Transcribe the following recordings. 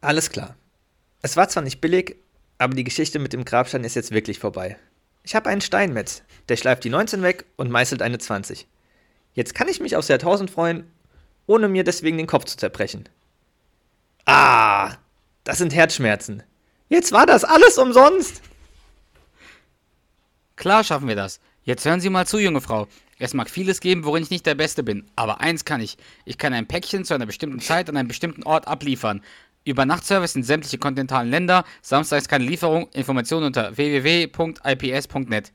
Alles klar. Es war zwar nicht billig, aber die Geschichte mit dem Grabstein ist jetzt wirklich vorbei. Ich habe einen Steinmetz, der schleift die 19 weg und meißelt eine 20. Jetzt kann ich mich aufs Jahrtausend freuen, ohne mir deswegen den Kopf zu zerbrechen. Ah, das sind Herzschmerzen. Jetzt war das alles umsonst. Klar schaffen wir das. Jetzt hören Sie mal zu, junge Frau. Es mag vieles geben, worin ich nicht der Beste bin. Aber eins kann ich. Ich kann ein Päckchen zu einer bestimmten Zeit an einem bestimmten Ort abliefern. Übernachtservice in sämtliche kontinentalen Länder. Samstags keine Lieferung. Informationen unter www.ips.net.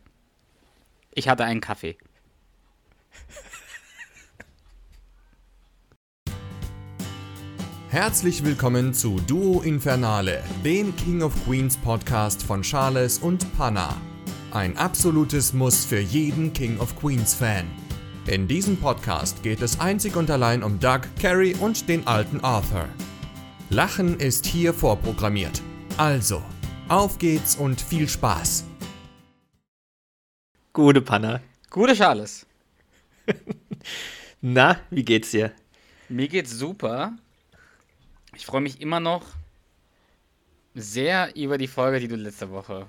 Ich hatte einen Kaffee. Herzlich willkommen zu Duo Infernale, dem King of Queens Podcast von Charles und Panna. Ein absolutes Muss für jeden King of Queens Fan. In diesem Podcast geht es einzig und allein um Doug, Carrie und den alten Arthur. Lachen ist hier vorprogrammiert. Also, auf geht's und viel Spaß. Gute Panna. Gute Charles. Na, wie geht's dir? Mir geht's super. Ich freue mich immer noch sehr über die Folge, die du letzte Woche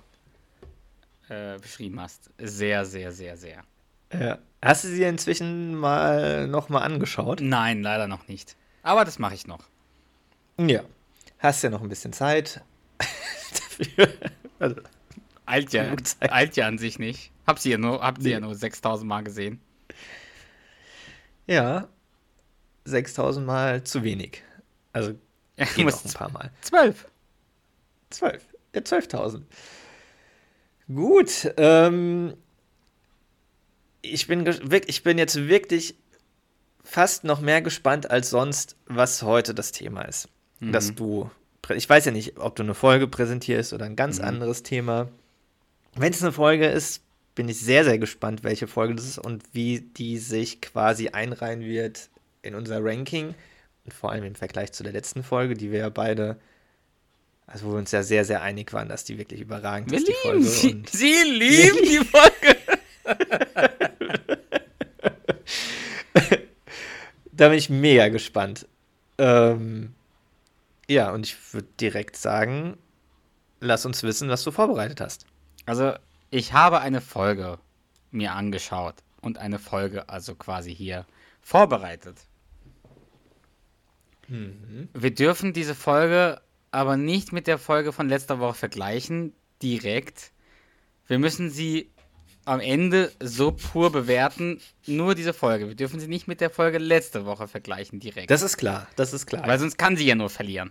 äh, beschrieben hast. Sehr, sehr, sehr, sehr. Ja. Hast du sie inzwischen mal noch mal angeschaut? Nein, leider noch nicht. Aber das mache ich noch. Ja. Hast ja noch ein bisschen Zeit dafür. Also, Eilt ja, eilt ja an sich nicht. Hab sie ja nur, hab sie ja nur 6000 Mal gesehen. ja, 6000 Mal zu wenig. Also Ja, geht noch ein paar Mal. 12. 12. Ja, 12.000. Gut. Ähm, ich, bin ich bin jetzt wirklich fast noch mehr gespannt als sonst, was heute das Thema ist. Dass du. Ich weiß ja nicht, ob du eine Folge präsentierst oder ein ganz anderes Thema. Wenn es eine Folge ist, bin ich sehr, sehr gespannt, welche Folge das ist und wie die sich quasi einreihen wird in unser Ranking. Und vor allem im Vergleich zu der letzten Folge, die wir ja beide, also wo wir uns ja sehr, sehr einig waren, dass die wirklich überragend Wir ist, die Folge. sie. Sie lieben die Folge. da bin ich mega gespannt. Ähm, ja, und ich würde direkt sagen, lass uns wissen, was du vorbereitet hast. Also, ich habe eine Folge mir angeschaut und eine Folge also quasi hier vorbereitet. Wir dürfen diese Folge aber nicht mit der Folge von letzter Woche vergleichen, direkt. Wir müssen sie am Ende so pur bewerten, nur diese Folge. Wir dürfen sie nicht mit der Folge letzte Woche vergleichen, direkt. Das ist klar, das ist klar. Weil sonst kann sie ja nur verlieren.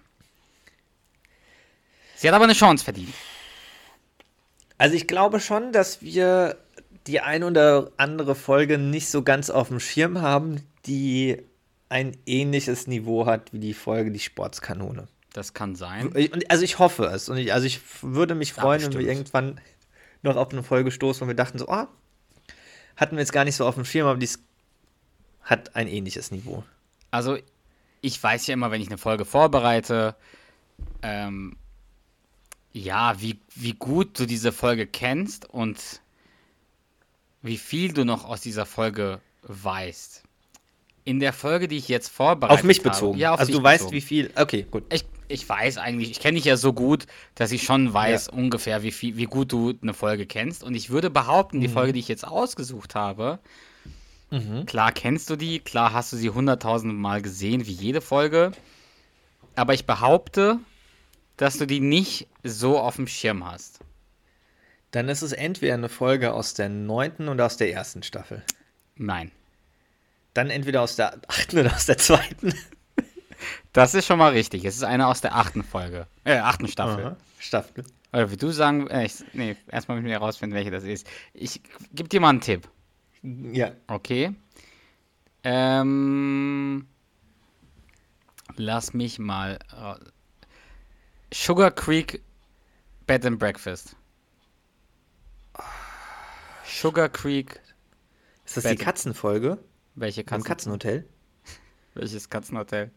Sie hat aber eine Chance verdient. Also ich glaube schon, dass wir die ein oder andere Folge nicht so ganz auf dem Schirm haben, die ein ähnliches Niveau hat wie die Folge Die Sportskanone. Das kann sein. Und also ich hoffe es. Und ich, also ich würde mich Ja, freuen, wenn wir irgendwann noch auf eine Folge stoßen, wo wir dachten so, oh, hatten wir jetzt gar nicht so auf dem Schirm, aber dies hat ein ähnliches Niveau. Also, ich weiß ja immer, wenn ich eine Folge vorbereite, ähm, ja, wie, wie gut du diese Folge kennst und wie viel du noch aus dieser Folge weißt. In der Folge, die ich jetzt vorbereitet Auf mich habe, bezogen. Ja, auf also du weißt, bezogen. wie viel. Okay, gut. Ich, ich weiß eigentlich, ich kenne dich ja so gut, dass ich schon weiß ungefähr, wie, viel, wie gut du eine Folge kennst. Und ich würde behaupten, Mhm. die Folge, die ich jetzt ausgesucht habe, klar kennst du die, klar hast du sie hunderttausend Mal gesehen, wie jede Folge. Aber ich behaupte, dass du die nicht so auf dem Schirm hast. Dann ist es entweder eine Folge aus der neunten oder aus der ersten Staffel. Nein. Dann entweder aus der achten oder aus der zweiten. Das ist schon mal richtig. Es ist eine aus der achten Folge. Äh, achten Staffel. Aha, Staffel. Oder wie du sagen, äh, ich, nee, erstmal müssen wir herausfinden, welche das ist. Ich gebe dir mal einen Tipp. Ja. Okay. Ähm, lass mich mal. Sugar Creek Bed and Breakfast. Sugar Creek. Ist das Bett. die Katzenfolge? Welche Im Katzen? Katzenhotel? Welches Katzenhotel?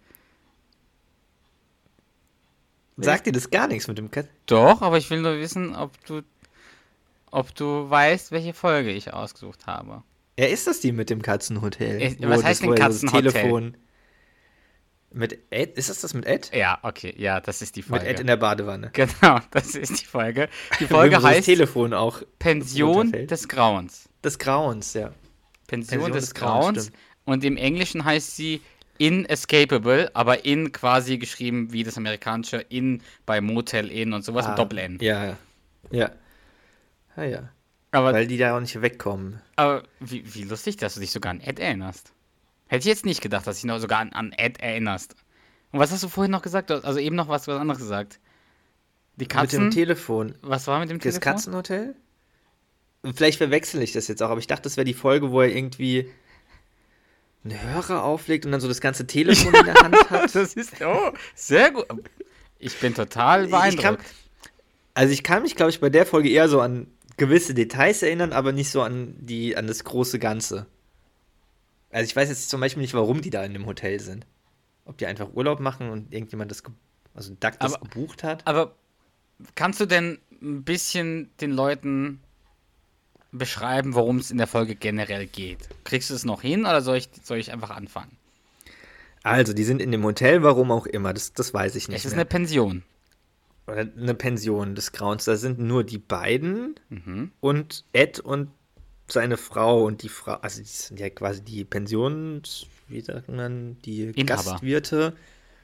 Sagt dir das gar nichts mit dem Kat Doch, aber ich will nur wissen, ob du, ob du weißt, welche Folge ich ausgesucht habe. Ja, ist das die mit dem Katzenhotel? Wo was das- heißt denn Katzenhotel? Telefon. Mit Ed? Ist das das mit Ed? Ja, okay, ja, das ist die Folge. Mit Ed in der Badewanne. Genau, das ist die Folge. Die Folge Wo das heißt Telefon auch Pension des Grauens. des Grauens, ja. Pension, Pension des, des Grauens, Grauens. Und im Englischen heißt sie Inescapable, aber in quasi geschrieben wie das amerikanische In bei Motel In und sowas mit Doppel-N. Ah, Ja, ja. Ja. Ah, ja. Aber, Weil die da auch nicht wegkommen. aber wie, wie lustig, dass du dich sogar an Ed erinnerst. Hätte ich jetzt nicht gedacht, dass du dich noch sogar an, an Ed erinnerst. Und was hast du vorhin noch gesagt? Also eben noch was, was anderes gesagt. Die Mit Katzen. dem Telefon. was war mit dem Das Telefon? Katzenhotel? Und Vielleicht verwechsel ich das jetzt auch, aber ich dachte, das wäre die Folge, wo er irgendwie einen Hörer auflegt und dann so das ganze Telefon in der Hand hat. Das ist oh, sehr gut. Ich bin total Ich kann, beeindruckt. also ich kann mich, glaube ich, bei der Folge eher so an gewisse Details erinnern, aber nicht so an die, an das große Ganze. Also ich weiß jetzt zum Beispiel nicht, warum die da in dem Hotel sind. Ob die einfach Urlaub machen und irgendjemand das, also Duck das Aber- gebucht hat. Aber kannst du denn ein bisschen den Leuten beschreiben, worum es in der Folge generell geht? Kriegst du es noch hin oder soll ich, soll ich einfach anfangen? Also, die sind in dem Hotel, warum auch immer, das, das weiß ich nicht Es ist mehr. eine Pension. Oder eine Pension des Grauens. Da sind nur die beiden Mhm. und Ed und seine Frau und die Frau, also die sind ja quasi die Pensions, wie sagt man, die Inhaber. Gastwirte,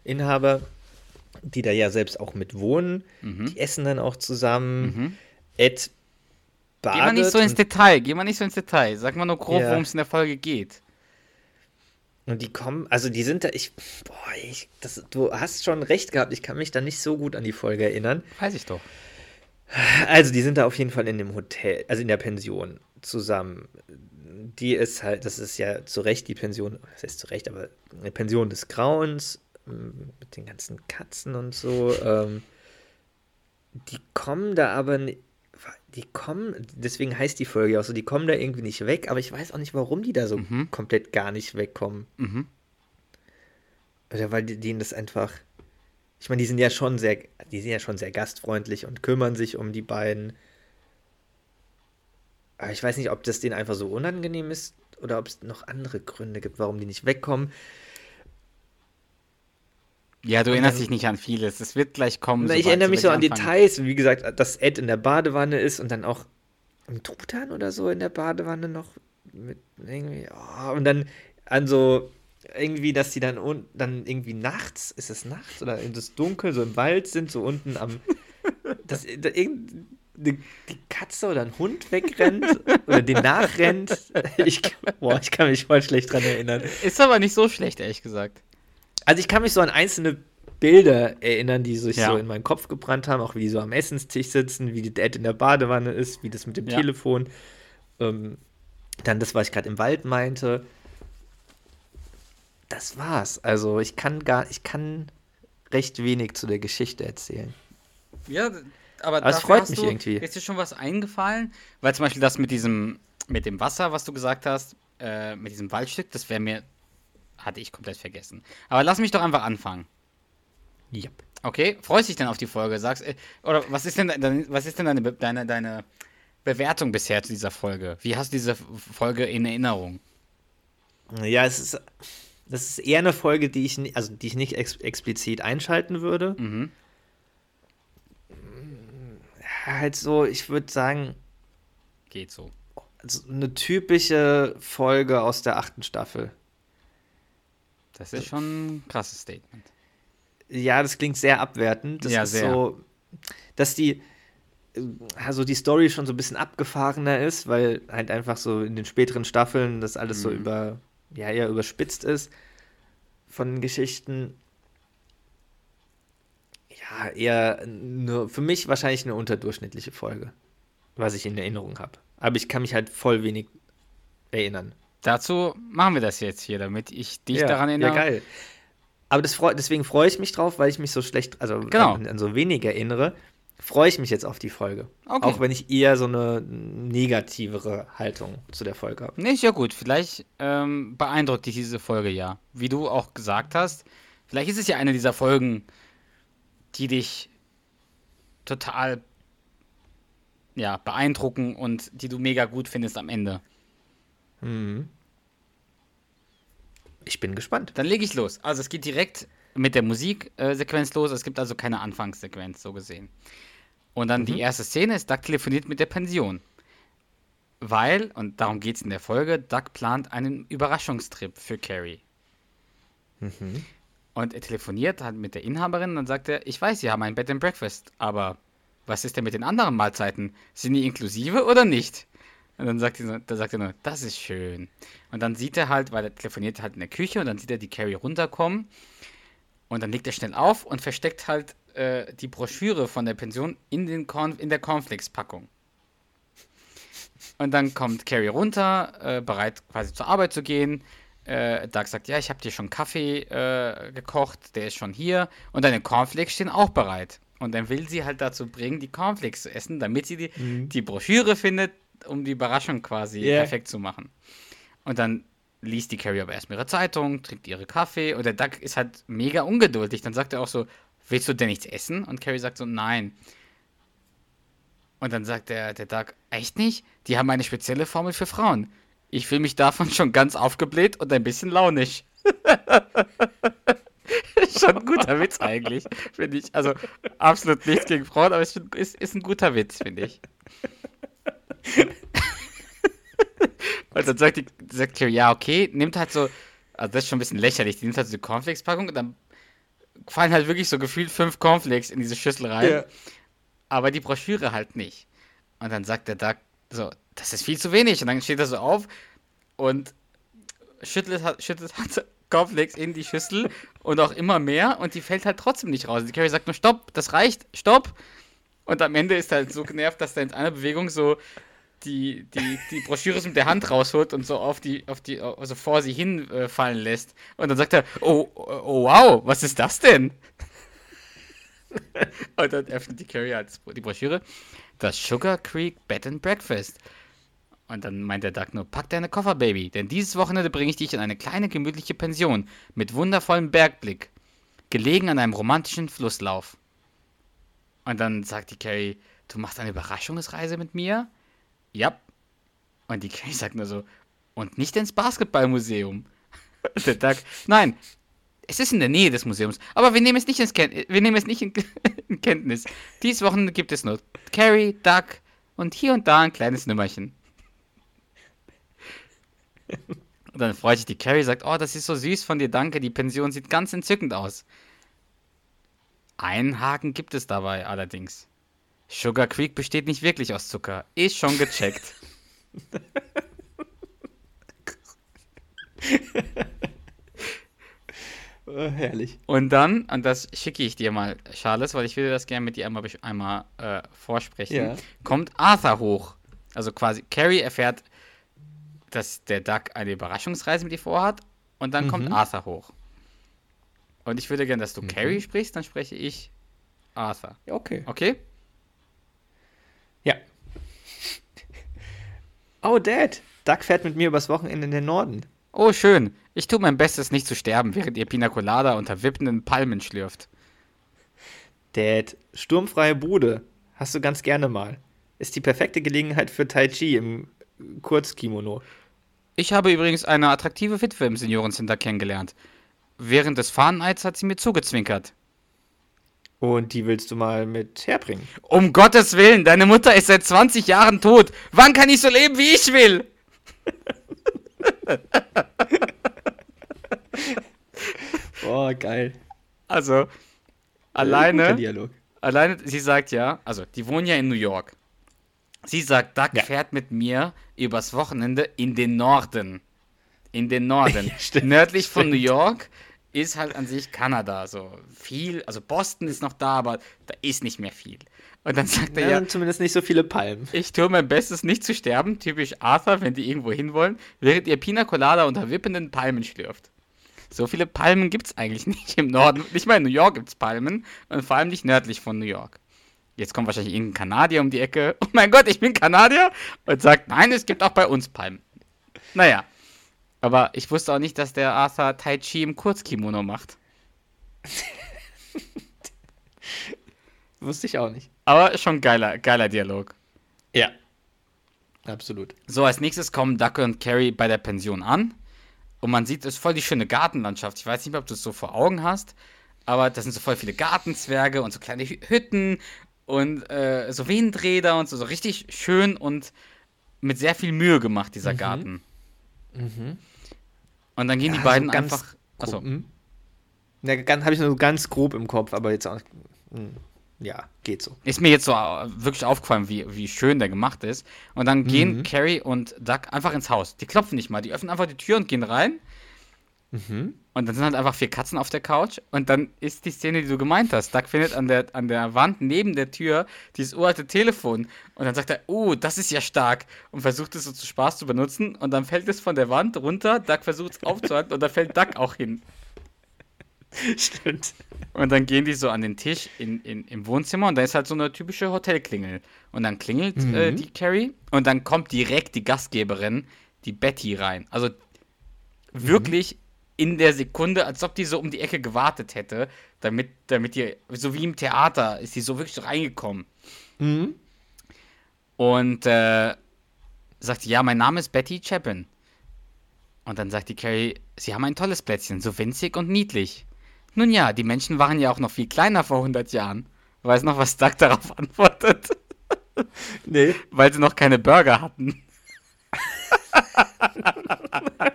Inhaber, die da ja selbst auch mit wohnen. Mhm. Die essen dann auch zusammen. Ed badet. Geh mal nicht so ins Detail, geh mal nicht so ins Detail. Sag mal nur grob, Ja. worum es in der Folge geht. und die kommen, also die sind da, ich, boah, ich, das, du hast schon recht gehabt, ich kann mich da nicht so gut an die Folge erinnern. Weiß ich doch. Also, die sind da auf jeden Fall in dem Hotel, also in der Pension zusammen. Die ist halt, das ist ja zu Recht die Pension, das heißt zu Recht, aber eine Pension des Grauens m, mit den ganzen Katzen und so. Ähm, die kommen da aber, ni- die kommen, deswegen heißt die Folge auch so, die kommen da irgendwie nicht weg, aber ich weiß auch nicht, warum die da so Mhm. komplett gar nicht wegkommen. Mhm. Oder weil die, denen das einfach. Ich meine, die sind ja schon sehr, die sind ja schon sehr gastfreundlich und kümmern sich um die beiden. Aber ich weiß nicht, ob das denen einfach so unangenehm ist oder ob es noch andere Gründe gibt, warum die nicht wegkommen. Ja, du Und erinnerst dann- dich nicht an vieles. Es wird gleich kommen. Na, ich erinnere mich so an anfangen. Details, wie gesagt, dass Ed in der Badewanne ist und dann auch ein Truthahn oder so in der Badewanne noch mit irgendwie. Oh, und dann an so irgendwie, dass die dann un dann irgendwie nachts, ist es nachts oder in das Dunkel, so im Wald sind, so unten am. dass da die Katze oder ein Hund wegrennt oder den nachrennt. Ich, boah, ich kann mich voll schlecht dran erinnern. Ist aber nicht so schlecht, ehrlich gesagt. Also ich kann mich so an einzelne Bilder erinnern, die sich Ja. so in meinen Kopf gebrannt haben, auch wie die so am Essenstisch sitzen, wie die Dad in der Badewanne ist, wie das mit dem Ja. Telefon. Ähm, dann das, was ich gerade im Wald meinte. Das war's. Also ich kann gar, ich kann recht wenig zu der Geschichte erzählen. Ja, aber, Aber dafür freut mich du, irgendwie. Ist dir schon was eingefallen? Weil zum Beispiel das mit diesem, mit dem Wasser, was du gesagt hast, äh, mit diesem Waldstück, das wäre mir, hatte ich komplett vergessen. Aber lass mich doch einfach anfangen. Ja. Okay, freust dich denn auf die Folge? Sagst, äh, oder was ist denn, was ist denn deine, deine, deine Bewertung bisher zu dieser Folge? Wie hast du diese Folge in Erinnerung? Ja, es ist, das ist eher eine Folge, die ich, also die ich nicht ex explizit einschalten würde. Mhm. Halt so, ich würde sagen, Geht so. also eine typische Folge aus der achten Staffel. Das ist schon ein krasses Statement. Ja, das klingt sehr abwertend. Das Ja, ist sehr. so, dass die, äh, also die Story schon so ein bisschen abgefahrener ist, weil halt einfach so in den späteren Staffeln das alles so Mhm. über, ja, eher überspitzt ist von Geschichten. Ja, eher nur, für mich wahrscheinlich eine unterdurchschnittliche Folge, was ich in Erinnerung habe. Aber ich kann mich halt voll wenig erinnern. Dazu machen wir das jetzt hier, damit ich dich ja, daran erinnere. Ja, geil. Aber freu, deswegen freue ich mich drauf, weil ich mich so schlecht, also Genau. an, an so wenig erinnere, freue ich mich jetzt auf die Folge. Okay. Auch wenn ich eher so eine negativere Haltung zu der Folge habe. Nee, ist ja gut. Vielleicht ähm, beeindruckt dich diese Folge ja. Wie du auch gesagt hast, vielleicht ist es ja eine dieser Folgen, die dich total ja, beeindrucken und die du mega gut findest am Ende. Mhm. Ich bin gespannt. Dann lege ich los. Also es geht direkt mit der Musiksequenz los. Es gibt also keine Anfangssequenz, so gesehen. Und dann die erste Szene ist, Doug telefoniert mit der Pension. Weil, und darum geht es in der Folge, Doug plant einen Überraschungstrip für Carrie. Und er telefoniert halt mit der Inhaberin und dann sagt er, ich weiß, Sie haben ein Bed and Breakfast, aber was ist denn mit den anderen Mahlzeiten? Sind die inklusive oder nicht? Und dann sagt, er, da sagt er nur, das ist schön. Und dann sieht er halt, weil er telefoniert halt in der Küche und dann sieht er die Carrie runterkommen und dann legt er schnell auf und versteckt halt äh, die Broschüre von der Pension in, den Corn in der Cornflakes-Packung. Und dann kommt Carrie runter, äh, bereit quasi zur Arbeit zu gehen. Äh, Doug sagt, ja, ich habe dir schon Kaffee äh, gekocht, der ist schon hier. Und deine Cornflakes stehen auch bereit. Und dann will sie halt dazu bringen, die Cornflakes zu essen, damit sie die, die Broschüre findet, um die Überraschung quasi Ja. perfekt zu machen. Und dann liest die Carrie aber erstmal ihre Zeitung, trinkt ihre Kaffee und der Doug ist halt mega ungeduldig. Dann sagt er auch so, willst du denn nichts essen? Und Carrie sagt so, nein. Und dann sagt der, der Doug, echt nicht? Die haben eine spezielle Formel für Frauen. Ich fühle mich davon schon ganz aufgebläht und ein bisschen launisch. schon ein guter Witz eigentlich, finde ich. Also absolut nichts gegen Frauen, aber es ist, ist ein guter Witz, finde ich. und dann sagt, die, sagt Carrie, ja, okay, nimmt halt so, also das ist schon ein bisschen lächerlich, die nimmt halt so die Cornflakes-Packung und dann fallen halt wirklich so gefühlt fünf Cornflakes in diese Schüssel rein, aber die Broschüre halt nicht. Und dann sagt der Doug so, das ist viel zu wenig. Und dann steht er so auf und schüttelt, schüttelt halt Cornflakes in die Schüssel und auch immer mehr und die fällt halt trotzdem nicht raus. Die Carrie sagt nur, stopp, das reicht, stopp. Und am Ende ist er halt so genervt, dass er in einer Bewegung so die, die, die Broschüre mit der Hand rausholt und so auf die, auf die, also vor sie hinfallen äh, lässt. Und dann sagt er, oh, oh, wow, was ist das denn? und dann öffnet die Carrie halt die Broschüre. Das Sugar Creek Bed and Breakfast. Und dann meint der Doug nur, pack deine Koffer, Baby, denn dieses Wochenende bringe ich dich in eine kleine gemütliche Pension mit wundervollem Bergblick, gelegen an einem romantischen Flusslauf. Und dann sagt die Carrie, du machst eine Überraschungsreise mit mir? Ja. Und die Carrie sagt nur so, und nicht ins Basketballmuseum. Der Doug, nein, es ist in der Nähe des Museums, aber wir nehmen es nicht, ins Ken wir nehmen es nicht in, in Kenntnis. Dieses Wochenende gibt es nur Carrie, Doug und hier und da ein kleines Nummerchen. Und dann freut sich die Carrie, sagt, oh, das ist so süß von dir, danke, die Pension sieht ganz entzückend aus. Einen Haken gibt es dabei allerdings. Sugar Creek besteht nicht wirklich aus Zucker. Ist schon gecheckt. Oh, herrlich. Und dann, und das schicke ich dir mal, Charles, weil ich will das gerne mit dir einmal, einmal äh, vorsprechen, Ja. kommt Arthur hoch. Also quasi, Carrie erfährt, dass der Duck eine Überraschungsreise mit ihr vorhat und dann kommt Arthur hoch. Und ich würde gerne, dass du Carrie sprichst, dann spreche ich Arthur. Ja, Okay. Okay? Oh, Dad. Doug fährt mit mir übers Wochenende in den Norden. Oh, schön. Ich tue mein Bestes, nicht zu sterben, während ihr Pina Colada unter wippenden Palmen schlürft. Dad, sturmfreie Bude. Hast du ganz gerne mal. Ist die perfekte Gelegenheit für Tai Chi im Kurzkimono. Ich habe übrigens eine attraktive Witwe im Seniorencenter kennengelernt. Während des Fahneneids hat sie mir zugezwinkert. Und die willst du mal mit herbringen. Um Gottes Willen, deine Mutter ist seit 20 Jahren tot. Wann kann ich so leben, wie ich will? Oh, geil. Also, alleine, Dialog. alleine, sie sagt ja, also, die wohnen ja in New York. Sie sagt, Doug Ja. fährt mit mir übers Wochenende in den Norden. In den Norden. Ja, stimmt, Nördlich von stimmt. New York ist halt an sich Kanada. So viel, also Boston ist noch da, aber da ist nicht mehr viel. Und dann sagt er Ja, ja, und zumindest nicht so viele Palmen. Ich tue mein Bestes, nicht zu sterben, typisch Arthur, wenn die irgendwo hinwollen, während ihr Pina Colada unter wippenden Palmen schlürft. So viele Palmen gibt es eigentlich nicht im Norden. Nicht mal in New York gibt es Palmen und vor allem nicht nördlich von New York. Jetzt kommt wahrscheinlich irgendein Kanadier um die Ecke. Oh mein Gott, ich bin Kanadier! Und sagt, nein, es gibt auch bei uns Palmen. Naja. Aber ich wusste auch nicht, dass der Arthur Tai Chi im Kurzkimono macht. Wusste ich auch nicht. Aber schon geiler, geiler Dialog. Ja. Absolut. So, als nächstes kommen Duck und Carrie bei der Pension an. Und man sieht, es ist voll die schöne Gartenlandschaft. Ich weiß nicht mehr, ob du es so vor Augen hast, aber da sind so voll viele Gartenzwerge und so kleine Hütten und äh, so Windräder und so, so richtig schön und mit sehr viel Mühe gemacht, dieser mhm. Garten. Mhm. Und dann gehen ja, die beiden so einfach. Achso. Hm? Ja, habe ich nur ganz grob im Kopf, aber jetzt auch. Hm, ja, geht so. Ist mir jetzt so äh, wirklich aufgefallen, wie, wie schön der gemacht ist. Und dann gehen mhm. Carrie und Doug einfach ins Haus. Die klopfen nicht mal, die öffnen einfach die Tür und gehen rein. Mhm. Und dann sind halt einfach vier Katzen auf der Couch. Und dann ist die Szene, die du gemeint hast. Doug findet an der, an der Wand neben der Tür dieses uralte Telefon. Und dann sagt er, oh, das ist ja stark. Und versucht es so zu Spaß zu benutzen. Und dann fällt es von der Wand runter. Doug versucht es aufzuhalten. und da fällt Doug auch hin. Stimmt. Und dann gehen die so an den Tisch in, in, im Wohnzimmer und da ist halt so eine typische Hotelklingel. Und dann klingelt äh, mhm. äh, die Carrie und dann kommt direkt die Gastgeberin, die Betty, rein. Also wirklich mhm. In der Sekunde, als ob die so um die Ecke gewartet hätte, damit, damit die, so wie im Theater, ist die so wirklich reingekommen. Mhm. Und äh, sagt, ja, mein Name ist Betty Chapin. Und dann sagt die Carrie, Sie haben ein tolles Plätzchen, so winzig und niedlich. Nun ja, die Menschen waren ja auch noch viel kleiner vor 100 Jahren. Weiß noch, was Doug darauf antwortet? Nee. Weil sie noch keine Burger hatten.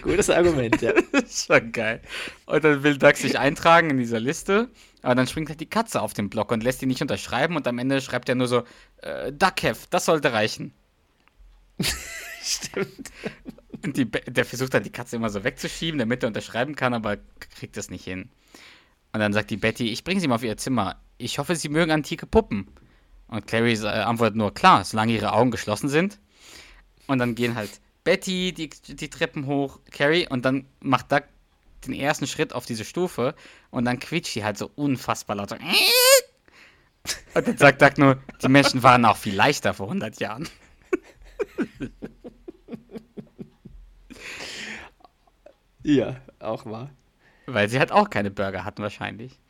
Gutes Argument, ja. Schon geil. Und dann will Doug sich eintragen in dieser Liste, aber dann springt halt die Katze auf den Block und lässt ihn nicht unterschreiben und am Ende schreibt er nur so, äh, Duckheft, das sollte reichen. Stimmt. Die, der versucht halt die Katze immer so wegzuschieben, damit er unterschreiben kann, aber kriegt das nicht hin. Und dann sagt die Betty, ich bringe sie mal auf ihr Zimmer. Ich hoffe, sie mögen antike Puppen. Und Clary äh, antwortet nur, klar, solange ihre Augen geschlossen sind. Und dann gehen halt Betty die, die Treppen hoch, Carrie, und dann macht Doug den ersten Schritt auf diese Stufe und dann quietscht sie halt so unfassbar laut. So. Und dann sagt Doug nur, die Menschen waren auch viel leichter vor 100 Jahren. Ja, auch wahr. Weil sie halt auch keine Burger hatten wahrscheinlich.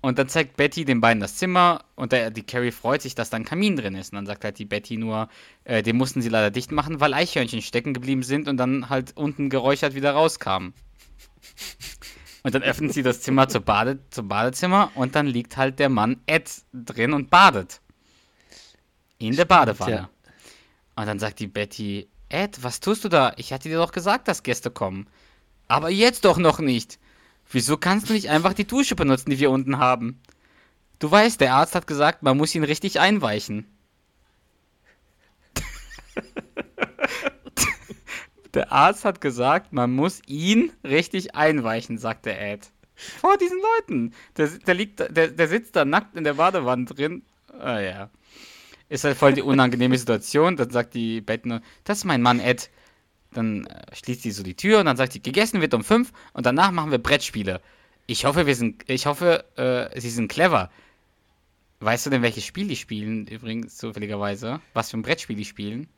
Und dann zeigt Betty den beiden das Zimmer und der, die Carrie freut sich, dass da ein Kamin drin ist. Und dann sagt halt die Betty nur, äh, den mussten sie leider dicht machen, weil Eichhörnchen stecken geblieben sind und dann halt unten geräuchert wieder rauskamen. Und dann öffnet sie das Zimmer zur Bade, zum Badezimmer und dann liegt halt der Mann Ed drin und badet. In der Badewanne. Ja. Und dann sagt die Betty, Ed, was tust du da? Ich hatte dir doch gesagt, dass Gäste kommen. Aber jetzt doch noch nicht. Wieso kannst du nicht einfach die Dusche benutzen, die wir unten haben? Du weißt, der Arzt hat gesagt, man muss ihn richtig einweichen. der Arzt hat gesagt, man muss ihn richtig einweichen, sagte Ed. Vor diesen Leuten. Der, der, liegt, der, der sitzt da nackt in der Badewanne drin. Ah ja. Ist halt voll die unangenehme Situation. Dann sagt die Bettner, das ist mein Mann Ed. Dann äh, schließt sie so die Tür und dann sagt sie, gegessen wird um fünf und danach machen wir Brettspiele. Ich hoffe, wir sind, ich hoffe, äh, sie sind clever. Weißt du denn, welches Spiel die spielen, übrigens, zufälligerweise? Was für ein Brettspiel die spielen?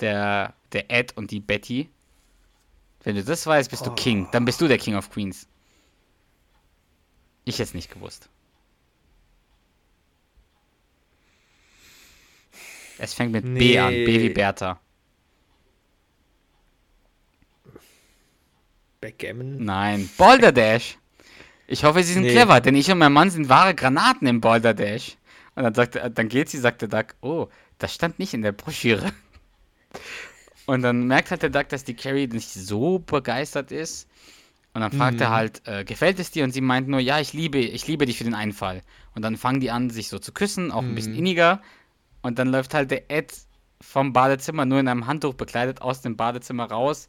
Der, der Ed und die Betty. Wenn du das weißt, bist oh. du King. Dann bist du der King of Queens. Ich hätte nicht gewusst. Es fängt mit nee. B an. B wie Bertha. Backgammon? Nein, Boulder Dash. Ich hoffe, Sie sind nee. clever, denn ich und mein Mann sind wahre Granaten im Boulder Dash. Und dann, sagt, dann geht sie, sagt der Duck, oh, das stand nicht in der Broschüre. Und dann merkt halt der Duck, dass die Carrie nicht so begeistert ist. Und dann fragt mhm. er halt, äh, gefällt es dir? Und sie meint nur, ja, ich liebe, ich liebe dich für den Einfall. Und dann fangen die an, sich so zu küssen, auch mhm. ein bisschen mhm. inniger. Und dann läuft halt der Ed vom Badezimmer nur in einem Handtuch bekleidet aus dem Badezimmer raus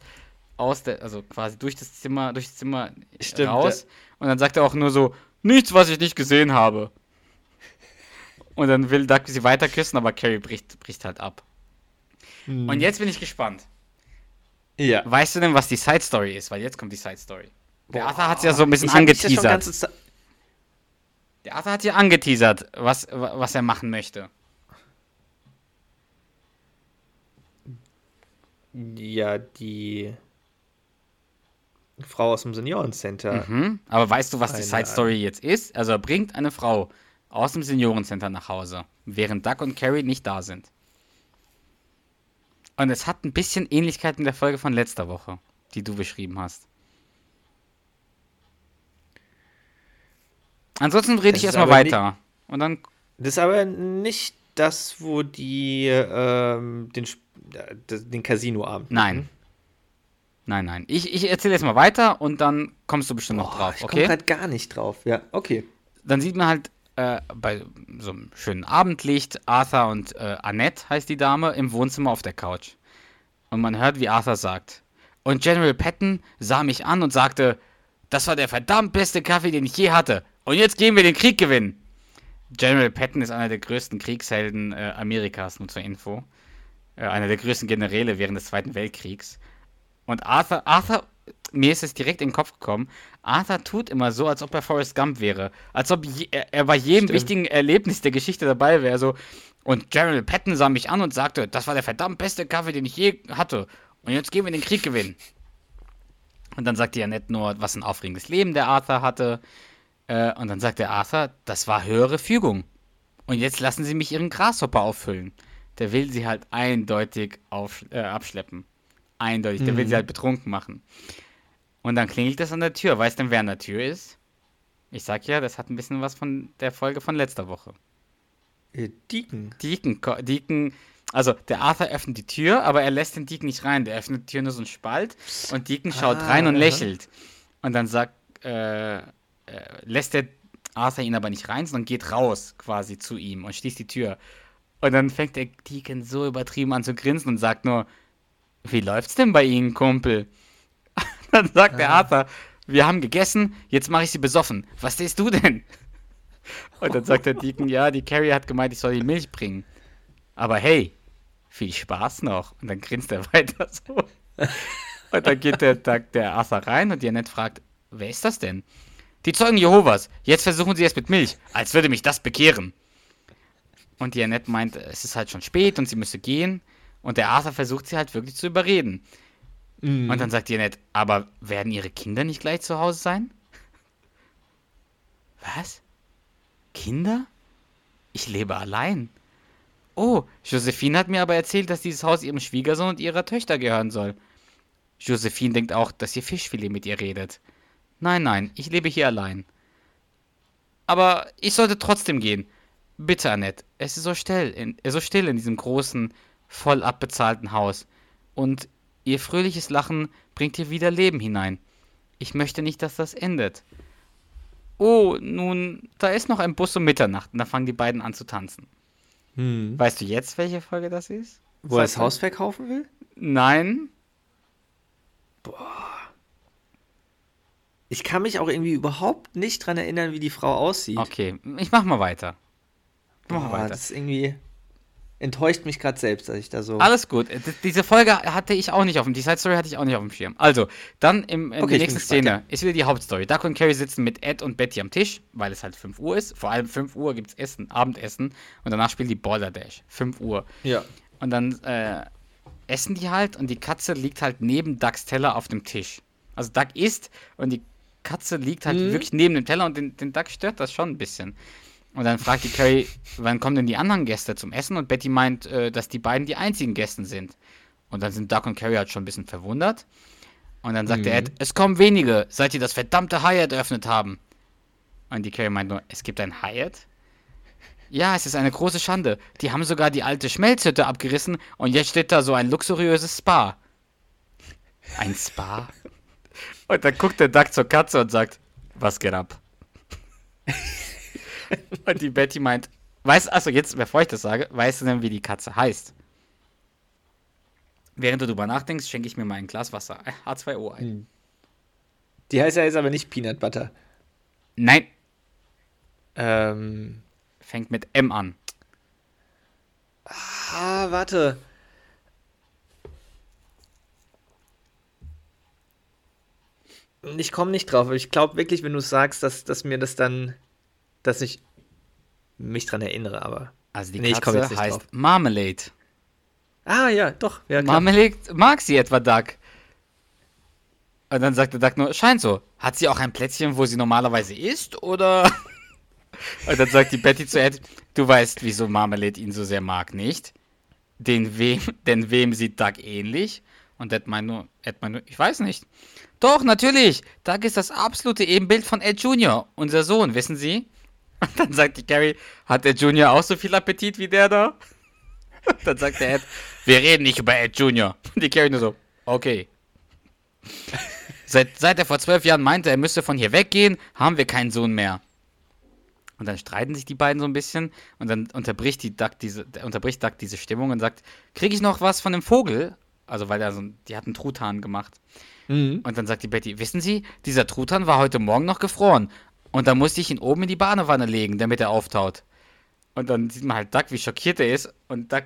aus der, also quasi durch das Zimmer, durch das Zimmer Stimmt, raus. Ja. Und dann sagt er auch nur so, nichts, was ich nicht gesehen habe. Und dann will Doug sie weiter küssen, aber Carrie bricht, bricht halt ab. Hm. Und jetzt bin ich gespannt. Ja. Weißt du denn, was die Side Story ist? Weil jetzt kommt die Side Story. Der Arthur hat es ja so ein bisschen ich angeteasert. Ja der Arthur hat ja angeteasert, was, was er machen möchte. Ja, die Frau aus dem Seniorencenter. Mhm. Aber weißt du, was die Side Story jetzt ist? Also er bringt eine Frau aus dem Seniorencenter nach Hause, während Duck und Carrie nicht da sind. Und es hat ein bisschen Ähnlichkeit mit der Folge von letzter Woche, die du beschrieben hast. Ansonsten rede Das ich erstmal weiter. Und dann. Das ist aber nicht das, wo die ähm, den, äh, den Casinoabend. Nein. Nein, nein. Ich, ich erzähle jetzt mal weiter und dann kommst du bestimmt noch Boah, drauf, ich komme gerade gar nicht drauf. Ja, okay. Dann sieht man halt äh, bei so einem schönen Abendlicht Arthur und äh, Annette, heißt die Dame, im Wohnzimmer auf der Couch. Und man hört, wie Arthur sagt. Und General Patton sah mich an und sagte, das war der verdammt beste Kaffee, den ich je hatte. Und jetzt gehen wir den Krieg gewinnen. General Patton ist einer der größten Kriegshelden äh, Amerikas, nur zur Info. Äh, einer der größten Generäle während des Zweiten Weltkriegs. Und Arthur, Arthur, mir ist es direkt in den Kopf gekommen, Arthur tut immer so, als ob er Forrest Gump wäre. Als ob je, er, er bei jedem Stimmt. wichtigen Erlebnis der Geschichte dabei wäre. So. Und General Patton sah mich an und sagte, das war der verdammt beste Kaffee, den ich je hatte. Und jetzt gehen wir den Krieg gewinnen. Und dann sagt die Annette nur, was ein aufregendes Leben der Arthur hatte. Äh, und dann sagt der Arthur, das war höhere Fügung. Und jetzt lassen sie mich ihren Grashopper auffüllen. Der will sie halt eindeutig auf, äh, abschleppen. Eindeutig. Der will sie halt betrunken machen. Und dann klingelt es an der Tür. Weißt du, wer an der Tür ist? Ich sag ja, das hat ein bisschen was von der Folge von letzter Woche. Äh, Deacon. Deacon, Deacon, also der Arthur öffnet die Tür, aber er lässt den Deacon nicht rein. Der öffnet die Tür nur so einen Spalt und Deacon schaut Ah, rein und lächelt. Und dann sagt, äh, äh, lässt der Arthur ihn aber nicht rein, sondern geht raus quasi zu ihm und schließt die Tür. Und dann fängt der Deacon so übertrieben an zu grinsen und sagt nur, wie läuft's denn bei Ihnen, Kumpel? dann sagt der Arthur, wir haben gegessen, jetzt mache ich sie besoffen. Was stehst du denn? Und dann sagt der Deacon, ja, die Carrie hat gemeint, ich soll die Milch bringen. Aber hey, viel Spaß noch. Und dann grinst er weiter so. Und dann geht der, der, der Arthur rein und die Annette fragt, wer ist das denn? Die Zeugen Jehovas. Jetzt versuchen sie es mit Milch, als würde mich das bekehren. Und die Annette meint, es ist halt schon spät und sie müsse gehen. Und der Arthur versucht sie halt wirklich zu überreden. Mhm. Und dann sagt die Annette, aber werden ihre Kinder nicht gleich zu Hause sein? Was? Kinder? Ich lebe allein. Oh, Josephine hat mir aber erzählt, dass dieses Haus ihrem Schwiegersohn und ihrer Töchter gehören soll. Josephine denkt auch, dass ihr Fischfilet mit ihr redet. Nein, nein, ich lebe hier allein. Aber ich sollte trotzdem gehen. Bitte, Annette, es ist so still in, so still in diesem großen, voll abbezahlten Haus. Und ihr fröhliches Lachen bringt hier wieder Leben hinein. Ich möchte nicht, dass das endet. Oh, nun, da ist noch ein Bus um Mitternacht und da fangen die beiden an zu tanzen. Hm. Weißt du jetzt, welche Folge das ist? Wo er das. Haus verkaufen will? Nein. Ich kann mich auch irgendwie überhaupt nicht dran erinnern, wie die Frau aussieht. Okay, ich mach mal weiter. Mach mal Boah, weiter. das ist irgendwie enttäuscht mich gerade selbst, dass ich da so. Alles gut. D- Diese Folge hatte ich auch nicht auf dem, die Side Story hatte ich auch nicht auf dem Schirm. Also, dann im, in Okay, der nächsten gespannt, Szene ist wieder die Hauptstory. Duck und Carrie sitzen mit Ed und Betty am Tisch, weil es halt 5 Uhr ist. Vor allem 5 Uhr gibt es Essen, Abendessen und danach spielen die Baller Dash. 5 Uhr. Ja. Und dann äh, essen die halt und die Katze liegt halt neben Ducks Teller auf dem Tisch. Also Duck isst und die Katze liegt halt Mhm. wirklich neben dem Teller und den, den Duck stört das schon ein bisschen. Und dann fragt die Carrie, wann kommen denn die anderen Gäste zum Essen? Und Betty meint, äh, dass die beiden die einzigen Gäste sind. Und dann sind Duck und Carrie halt schon ein bisschen verwundert. Und dann sagt der Mhm. Ed, es kommen wenige, seit die das verdammte Hyatt eröffnet haben. Und die Carrie meint nur, es gibt ein Hyatt? Ja, es ist eine große Schande. Die haben sogar die alte Schmelzhütte abgerissen und jetzt steht da so ein luxuriöses Spa. Ein Spa? Und dann guckt der Duck zur Katze und sagt, was geht ab? und die Betty meint, weißt achso, jetzt, bevor ich das sage, weißt du denn, wie die Katze heißt? Während du drüber nachdenkst, schenke ich mir mal ein Glas Wasser. äh, H2O ein. Die heißt ja jetzt aber nicht Peanut Butter. Nein, Ähm. fängt mit M an. Ah, warte. Ich komme nicht drauf, aber ich glaube wirklich, wenn du sagst, dass, dass mir das dann, dass ich mich dran erinnere, aber. Also die Nee, ich komm jetzt Katze nicht heißt drauf. Marmalade. Ah, ja, doch. Ja, klar. Marmelade mag sie etwa, Duck. Und dann sagt der Duck nur, scheint so. Hat sie auch ein Plätzchen, wo sie normalerweise isst, oder? Und dann sagt die Betty zu Ed, du weißt, wieso Marmalade ihn so sehr mag, nicht? Den wem, denn wem sieht Doug ähnlich? Und Ed meint nur, Ed meint nur, ich weiß nicht. Doch, natürlich. Doug ist das absolute Ebenbild von Ed Jr., unser Sohn, wissen Sie? Und dann sagt die Carrie, hat Ed Jr. auch so viel Appetit wie der da? Und dann sagt der Ed, wir reden nicht über Ed Jr. Und die Carrie nur so, okay. Seit, seit er vor zwölf Jahren meinte, er müsste von hier weggehen, haben wir keinen Sohn mehr. Und dann streiten sich die beiden so ein bisschen und dann unterbricht, die Duck diese, unterbricht Duck diese Stimmung und sagt, kriege ich noch was von dem Vogel? Also weil er so, die hat einen Truthahn gemacht. Mhm. Und dann sagt die Betty, wissen Sie, dieser Truthahn war heute Morgen noch gefroren. Und da musste ich ihn oben in die Badewanne legen, damit er auftaut. Und dann sieht man halt Duck, wie schockiert er ist. Und Duck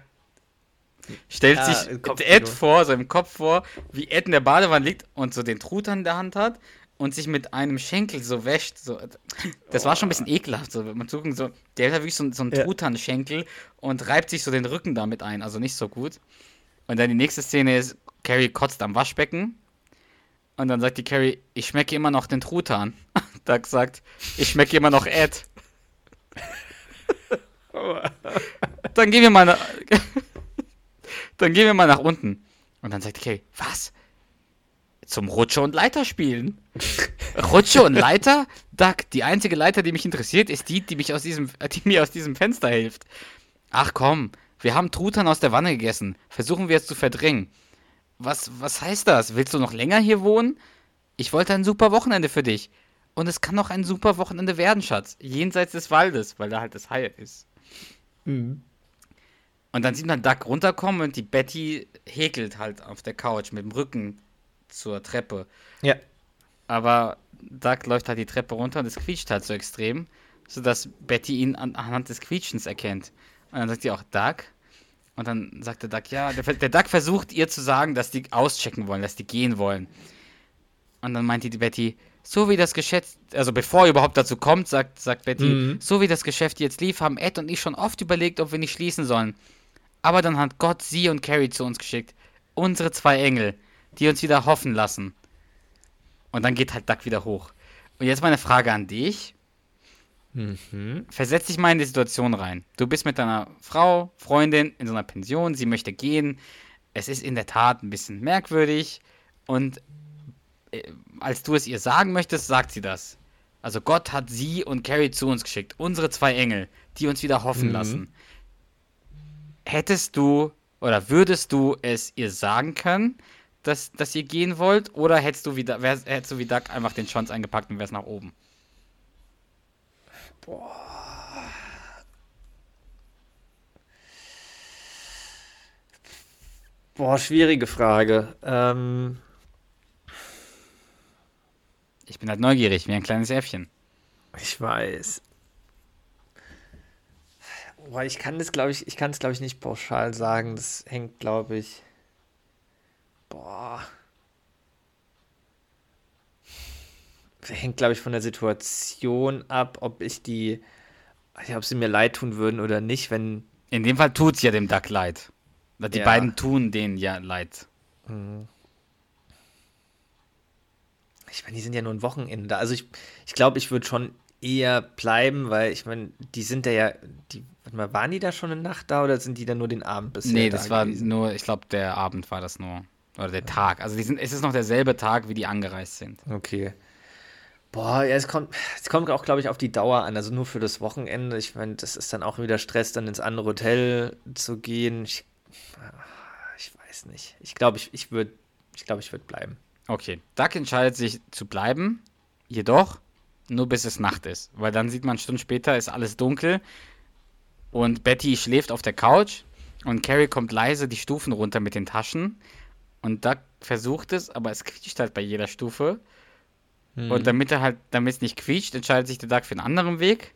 stellt ja, sich Ed vor, so im Kopf vor, wie Ed in der Badewanne liegt und so den Truthahn in der Hand hat und sich mit einem Schenkel so wäscht. So. Das oh. war schon ein bisschen ekelhaft. So. Man zucken so, der hat wirklich so, so einen ja. Truthahn-Schenkel und reibt sich so den Rücken damit ein. Also nicht so gut. Und dann die nächste Szene ist, Carrie kotzt am Waschbecken. Und dann sagt die Carrie, ich schmecke immer noch den Truthahn. Doug sagt, ich schmecke immer noch Ed. dann gehen wir mal nach, dann gehen wir mal nach unten. Und dann sagt die Carrie, was? zum Rutsche und Leiter spielen. Rutsche und Leiter? Duck, die einzige Leiter, die mich interessiert, ist die, die, mich aus diesem, die mir aus diesem Fenster hilft. Ach komm, wir haben Truthahn aus der Wanne gegessen. Versuchen wir es zu verdrängen. Was, was heißt das? Willst du noch länger hier wohnen? Ich wollte ein super Wochenende für dich. Und es kann noch ein super Wochenende werden, Schatz. Jenseits des Waldes, weil da halt das Hai ist. Mhm. Und dann sieht man Duck runterkommen und die Betty häkelt halt auf der Couch mit dem Rücken zur Treppe. Ja. Aber Doug läuft halt die Treppe runter und es quietscht halt so extrem, sodass Betty ihn anhand des Quietschens erkennt. Und dann sagt sie auch Doug. Und dann sagt der Doug, ja, der, der Doug versucht ihr zu sagen, dass die auschecken wollen, dass die gehen wollen. Und dann meint die Betty, so wie das Geschäft, also bevor er überhaupt dazu kommt, sagt, sagt Betty, mhm. so wie das Geschäft jetzt lief, haben Ed und ich schon oft überlegt, ob wir nicht schließen sollen. Aber dann hat Gott sie und Carrie zu uns geschickt. Unsere zwei Engel die uns wieder hoffen lassen. Und dann geht halt Duck wieder hoch. Und jetzt meine Frage an dich. Mhm. Versetz dich mal in die Situation rein. Du bist mit deiner Frau, Freundin in so einer Pension, sie möchte gehen. Es ist in der Tat ein bisschen merkwürdig. Und äh, als du es ihr sagen möchtest, sagt sie das. Also Gott hat sie und Carrie zu uns geschickt. Unsere zwei Engel, die uns wieder hoffen mhm. lassen. Hättest du oder würdest du es ihr sagen können? dass, dass ihr gehen wollt? Oder hättest du, wie, wär, hättest du wie Duck einfach den Schwanz eingepackt und wärst nach oben? Boah. Boah, schwierige Frage. Ähm ich bin halt neugierig, wie ein kleines Äffchen. Ich weiß. Boah, ich kann das, glaube ich, ich kann es, glaube ich, nicht pauschal sagen. Das hängt, glaube ich. Boah. Hängt, glaube ich, von der Situation ab, ob ich die, ja, ob sie mir leid tun würden oder nicht, wenn. In dem Fall tut es ja dem Duck leid. Die ja. beiden tun denen ja leid. Mhm. Ich meine, die sind ja nur ein Wochenende da. Also ich, ich glaube, ich würde schon eher bleiben, weil ich meine, die sind da ja, die, warte mal, waren die da schon eine Nacht da oder sind die da nur den Abend bisher? Nee, das war gewesen? nur, ich glaube, der Abend war das nur. Oder der Tag. Also die sind, es ist noch derselbe Tag, wie die angereist sind. Okay. Boah, ja, es kommt, es kommt auch, glaube ich, auf die Dauer an. Also nur für das Wochenende. Ich meine, das ist dann auch wieder Stress, dann ins andere Hotel zu gehen. Ich, ich weiß nicht. Ich glaube, ich, ich würde ich glaub, ich würd bleiben. Okay. Duck entscheidet sich zu bleiben, jedoch nur bis es Nacht ist. Weil dann sieht man, Stunden später ist alles dunkel und Betty schläft auf der Couch und Carrie kommt leise die Stufen runter mit den Taschen und Duck versucht es, aber es quietscht halt bei jeder Stufe. Hm. Und damit er halt, damit es nicht quietscht, entscheidet sich der Duck für einen anderen Weg.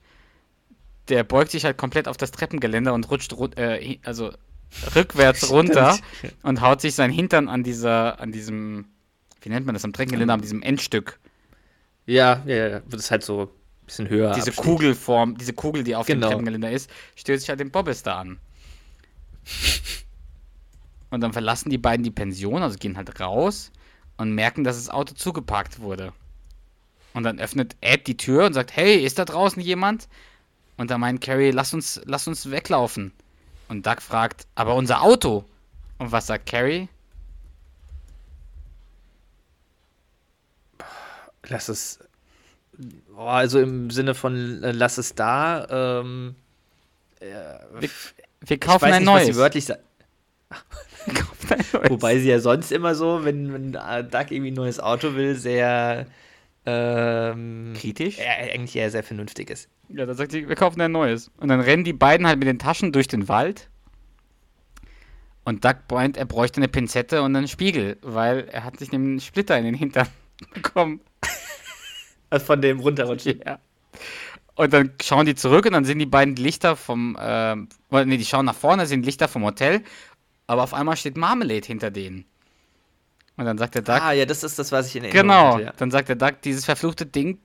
Der beugt sich halt komplett auf das Treppengeländer und rutscht äh, also rückwärts runter und haut sich sein Hintern an dieser, an diesem, wie nennt man das, am Treppengeländer, an diesem Endstück. Ja, ja, ja, wird es halt so ein bisschen höher. Diese absteht. Kugelform, diese Kugel, die auf genau. dem Treppengeländer ist, stößt sich halt den Bobbes da an. Und dann verlassen die beiden die Pension, also gehen halt raus und merken, dass das Auto zugeparkt wurde. Und dann öffnet Ed die Tür und sagt, hey, ist da draußen jemand? Und dann meint Carrie, lass uns, lass uns weglaufen. Und Doug fragt, aber unser Auto? Und was sagt Carrie? Lass es. Oh, also im Sinne von äh, lass es da. Ähm, Wir, wir kaufen ein nicht, was neues. sie wörtlich sa- Wir kaufen ein neues. Wobei sie ja sonst immer so, wenn, wenn äh, Doug irgendwie ein neues Auto will, sehr ähm, Kritisch? Ja, eigentlich eher sehr vernünftig ist. Ja, dann sagt sie, wir kaufen ein neues. Und dann rennen die beiden halt mit den Taschen durch den Wald. Und Doug meint, er bräuchte eine Pinzette und einen Spiegel, weil er hat sich einen Splitter in den Hintern bekommen. Also von dem runterrutschen. Ja. Und dann schauen die zurück und dann sehen die beiden Lichter vom, oder nee, die schauen nach vorne, sehen Lichter vom Hotel, aber auf einmal steht Marmalade hinter denen. Und dann sagt der Doug, Ah, ja, das ist das, was ich in Erinnerung genau, hatte, ja. dann sagt der Doug, dieses verfluchte Ding,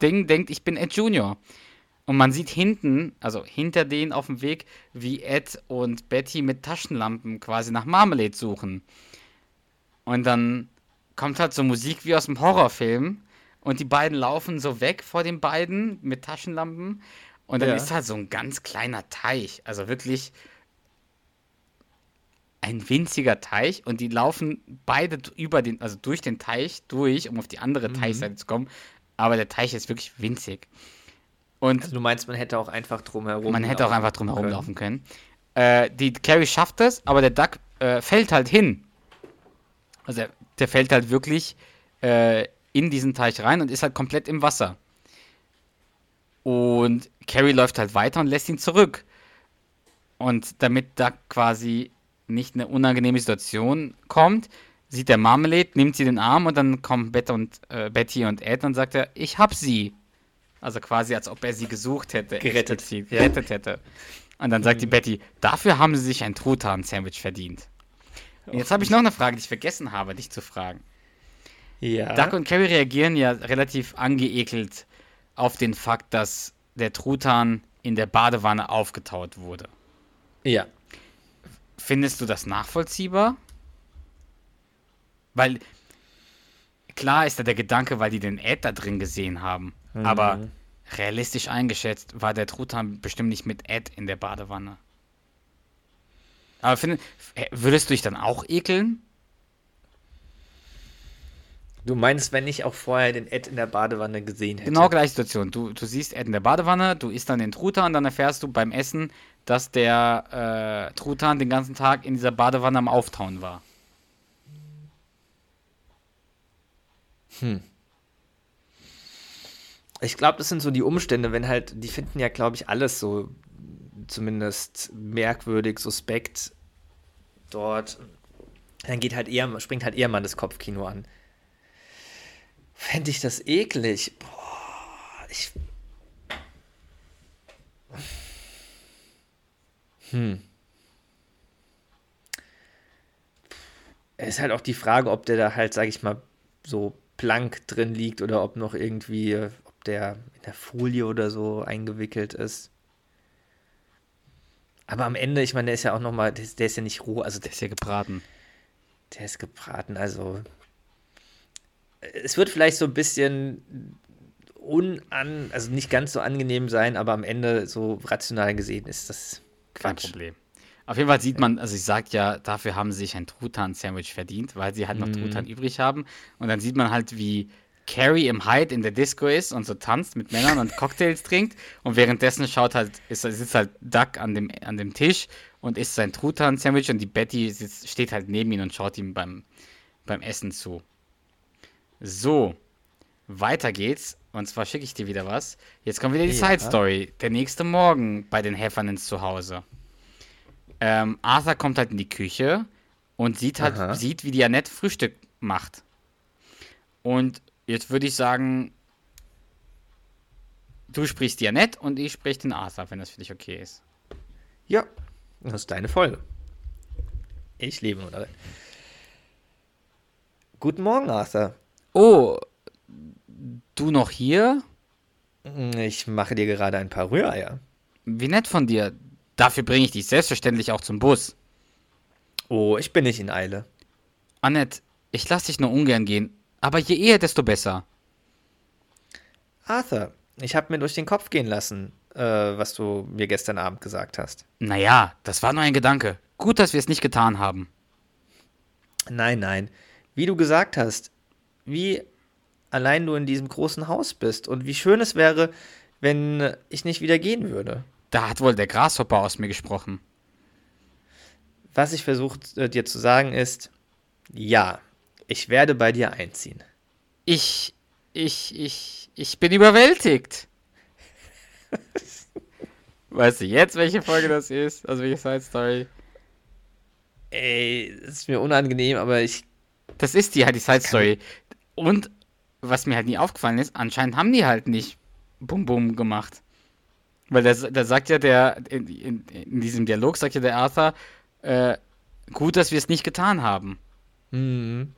Ding denkt, ich bin Ed Junior. Und man sieht hinten, also hinter denen auf dem Weg, wie Ed und Betty mit Taschenlampen quasi nach Marmalade suchen. Und dann kommt halt so Musik wie aus dem Horrorfilm. Und die beiden laufen so weg vor den beiden mit Taschenlampen. Und dann Ja. ist halt so ein ganz kleiner Teich. Also wirklich ein winziger Teich. Und die laufen beide über den, also durch den Teich durch, um auf die andere Mhm. Teichseite zu kommen. Aber der Teich ist wirklich winzig. Und Also du meinst, man hätte auch einfach drumherum. man hätte auch einfach drum herum können. laufen können. Äh, die Carrie schafft es, aber der Duck äh, fällt halt hin. Also der, der fällt halt wirklich äh, in diesen Teich rein und ist halt komplett im Wasser. Und Carrie läuft halt weiter und lässt ihn zurück. Und damit Duck quasi nicht eine unangenehme Situation kommt, sieht der Marmalade, nimmt sie den Arm und dann kommen Bette und, äh, Betty und Ed und sagt er, ich hab sie. Also quasi, als ob er sie gesucht hätte. Gerettet. Ja. Gerettet hätte. Und dann sagt die Betty, dafür haben sie sich ein Truthahn-Sandwich verdient. Und jetzt habe ich noch eine Frage, die ich vergessen habe, dich zu fragen. Ja. Duck und Carrie reagieren ja relativ angeekelt auf den Fakt, dass der Truthahn in der Badewanne aufgetaut wurde. ja. Findest du das nachvollziehbar? Weil klar ist da der Gedanke, weil die den Ed da drin gesehen haben. Aber realistisch eingeschätzt war der Truthahn bestimmt nicht mit Ed in der Badewanne. Aber find, äh, würdest du dich dann auch ekeln? Du meinst, wenn ich auch vorher den Ed in der Badewanne gesehen hätte? Genau gleiche Situation. Du, du siehst Ed in der Badewanne, du isst dann den Truthahn, dann erfährst du beim Essen, dass der äh, Truthahn den ganzen Tag in dieser Badewanne am Auftauen war. Ich glaube, das sind so die Umstände, wenn halt, die finden ja, glaube ich, alles so zumindest merkwürdig, suspekt dort. Dann geht halt eher, springt halt eher mal das Kopfkino an. Fände ich das eklig? Boah, ich. Hm. Es ist halt auch die Frage, ob der da halt, sag ich mal, so blank drin liegt oder ob noch irgendwie, ob der in der Folie oder so eingewickelt ist. Aber am Ende, ich meine, der ist ja auch noch mal, der, ist- der ist ja nicht roh, also der, Der ist ja gebraten. der ist gebraten, also es wird vielleicht so ein bisschen unan, also nicht ganz so angenehm sein, aber am Ende so rational gesehen ist das Kein Quatsch. Problem. Auf jeden Fall sieht man, also ich sag ja, dafür haben sie sich ein Truthahn-Sandwich verdient, weil sie halt noch Truthahn übrig haben. Und dann sieht man halt, wie Carrie im Hyde in der Disco ist und so tanzt mit Männern und Cocktails trinkt. Und währenddessen schaut halt, ist, sitzt halt Duck an dem, an dem Tisch und isst sein Truthahn-Sandwich und die Betty sitzt, steht halt neben ihm und schaut ihm beim, beim Essen zu. So, weiter geht's. Und zwar schicke ich dir wieder was. Jetzt kommt wieder die Ja. Side Story. Der nächste Morgen bei den Helfern ins Zuhause. Ähm, Arthur kommt halt in die Küche und sieht halt, Aha. sieht, wie die Annette Frühstück macht. Und jetzt würde ich sagen, du sprichst die Annette und ich sprich den Arthur, wenn das für dich okay ist. Ja, das ist deine Folge. Ich lebe oder? Guten Morgen, Arthur. Oh, du noch hier? Ich mache dir gerade ein paar Rühreier. Wie nett von dir. Dafür bringe ich dich selbstverständlich auch zum Bus. Oh, ich bin nicht in Eile. Annette, ich lasse dich nur ungern gehen, aber je eher, desto besser. Arthur, ich habe mir durch den Kopf gehen lassen. äh, was du mir gestern Abend gesagt hast. Naja, das war nur ein Gedanke. Gut, dass wir es nicht getan haben. Nein, nein. Wie du gesagt hast, wie allein du in diesem großen Haus bist und wie schön es wäre, wenn ich nicht wieder gehen würde. Da hat wohl der Grashopper aus mir gesprochen. Was ich versucht äh, dir zu sagen ist, ja, ich werde bei dir einziehen. Ich, ich, ich, ich bin überwältigt. weißt du jetzt, welche Folge das ist? Also welche Side Story? Ey, das ist mir unangenehm, aber ich. Das ist die halt die Side Story. Und was mir halt nie aufgefallen ist, anscheinend haben die halt nicht Bum Bum gemacht. Weil da sagt ja der, in, in, in, diesem Dialog sagt ja der Arthur, äh, gut, dass wir es nicht getan haben. Mhm.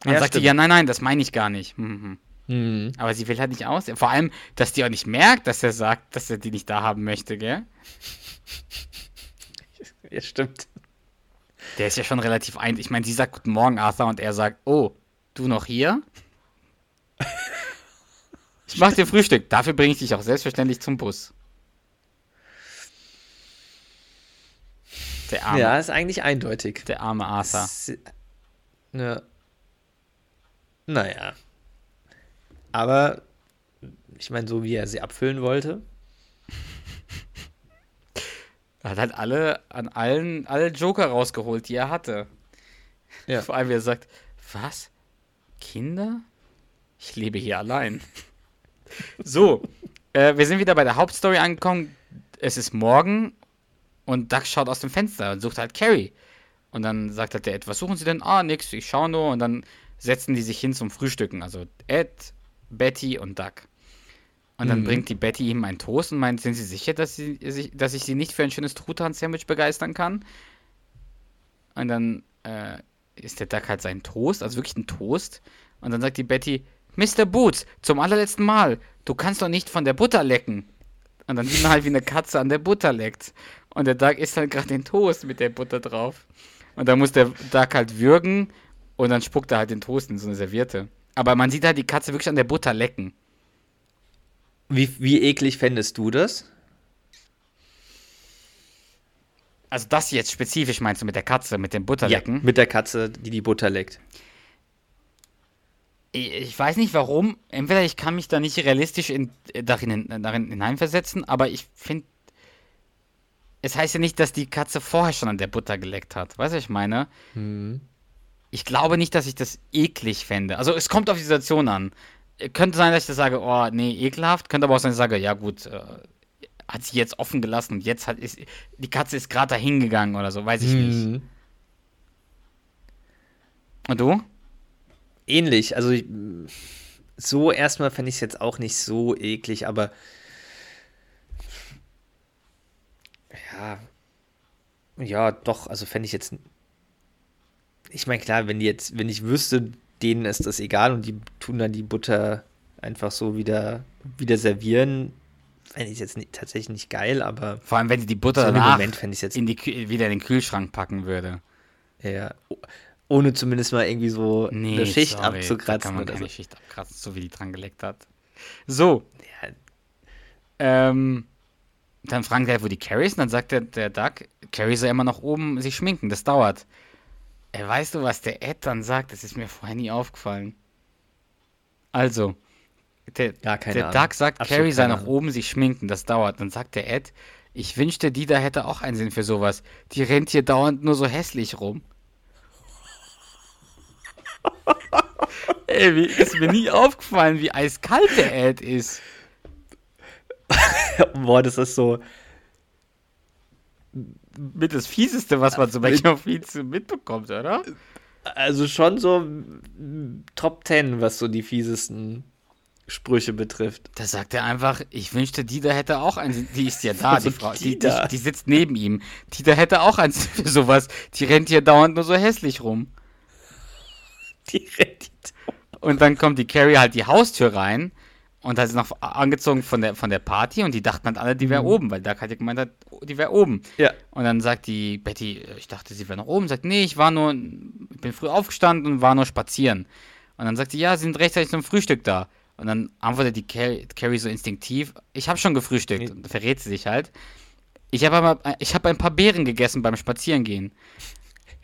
Dann ja, sagt stimmt. sie, ja, nein, nein, das meine ich gar nicht. Mhm. Mhm. Aber sie will halt nicht aus. Vor allem, dass die auch nicht merkt, dass er sagt, dass er die nicht da haben möchte, gell? Ja, stimmt. Der ist ja schon relativ ein. Ich meine, sie sagt Guten Morgen, Arthur, und er sagt, oh, du noch hier? Ich mach dir Frühstück. Dafür bringe ich dich auch selbstverständlich zum Bus. Der arme. Ja, ist eigentlich eindeutig. Der arme Arthur. Ne. Naja. Aber ich meine, so wie er sie abfüllen wollte. Er hat halt alle an allen alle Joker rausgeholt, die er hatte. Ja. Vor allem, wie er sagt, was? Kinder? Ich lebe hier allein. So, äh, wir sind wieder bei der Hauptstory angekommen. Es ist morgen und Doug schaut aus dem Fenster und sucht halt Carrie. Und dann sagt halt der Ed, was suchen Sie denn? Ah, nix, ich schaue nur. Und dann setzen die sich hin zum Frühstücken. Also Ed, Betty und Doug. Und dann mhm. bringt die Betty ihm einen Toast und meint, sind Sie sicher, dass, sie, dass ich Sie nicht für ein schönes Truthahn-Sandwich begeistern kann? Und dann äh, ist der Duck halt sein Toast, also wirklich ein Toast. Und dann sagt die Betty, Mr. Boots, zum allerletzten Mal, du kannst doch nicht von der Butter lecken. Und dann sieht man halt, wie eine Katze an der Butter leckt. Und der Duck isst halt gerade den Toast mit der Butter drauf. Und dann muss der Duck halt würgen und dann spuckt er halt den Toast in so eine Serviette. Aber man sieht halt die Katze wirklich an der Butter lecken. Wie, wie eklig fändest du das? Also das jetzt spezifisch meinst du mit der Katze, mit dem Butterlecken? Ja, mit der Katze, die die Butter leckt ich weiß nicht warum. Entweder ich kann mich da nicht realistisch in, darin, darin hineinversetzen, aber ich finde. Es heißt ja nicht, dass die Katze vorher schon an der Butter geleckt hat. Weißt du, was ich meine? Mhm. Ich glaube nicht, dass ich das eklig fände. Also, es kommt auf die Situation an. Könnte sein, dass ich das sage, oh, nee, ekelhaft. Könnte aber auch sein, dass ich sage, ja, gut, äh, hat sie jetzt offen gelassen und jetzt hat, ist, die Katze ist gerade da hingegangen oder so. Weiß ich mhm. nicht. Und du? Ähnlich. Also so erstmal fände ich es jetzt auch nicht so eklig, aber ja, ja, doch, also fände ich jetzt. Ich meine, klar, wenn die jetzt, wenn ich wüsste, denen ist das egal und die tun dann die Butter einfach so wieder, wieder servieren, fände ich jetzt nicht, tatsächlich nicht geil, aber. Vor allem, wenn sie die Butter so danach Moment jetzt in die, wieder in den Kühlschrank packen würde. Ja, ohne zumindest mal irgendwie so nee, eine Schicht sorry, abzukratzen. Da kann man keine so. Schicht abkratzen, so wie die dran geleckt hat. So. Ja. Ähm, dann fragen die wo die Carrie ist, und dann sagt der, der Doug, Carrie soll immer noch oben sich schminken, das dauert. Ey, weißt du, was der Ed dann sagt? Das ist mir vorher nie aufgefallen. Also, der, ja, der Doug sagt, Absolut Carrie soll nach oben sich schminken, das dauert. Dann sagt der Ed, ich wünschte, die da hätte auch einen Sinn für sowas. Die rennt hier dauernd nur so hässlich rum. Ey, wie, ist mir nie aufgefallen, wie eiskalt der Ad ist. Boah, das ist so. Mit das Fieseste, was man so bei King of mitbekommt, oder? Also schon so Top 10, was so die fiesesten Sprüche betrifft. Da sagt er einfach, ich wünschte, Dieter hätte auch einen. Die ist ja da, die Frau. Die, die, die, sitzt neben ihm. Dieter hätte auch eins für sowas. Die rennt hier dauernd nur so hässlich rum. Die rennt und dann kommt die Carrie halt die Haustür rein und hat sie noch angezogen von der, von der Party und die dachten halt alle, die wäre mhm. oben, weil Doug hat ja gemeint, die wäre oben. Ja. Und dann sagt die Betty, ich dachte, sie wäre noch oben. Sagt, nee, ich war nur, ich bin früh aufgestanden und war nur spazieren. Und dann sagt sie, ja, sie sind rechtzeitig zum Frühstück da. Und dann antwortet die Carrie, Carrie so instinktiv, ich habe schon gefrühstückt. Und verrät sie sich halt. Ich habe aber, ich habe ein paar Beeren gegessen beim Spazierengehen.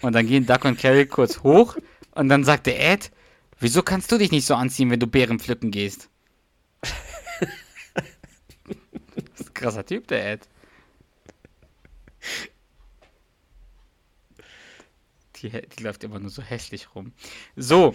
Und dann gehen Duck und Carrie kurz hoch und dann sagt der Ed, wieso kannst du dich nicht so anziehen, wenn du Beeren pflücken gehst? das ist ein krasser Typ, der Ed. Die, die läuft immer nur so hässlich rum. So,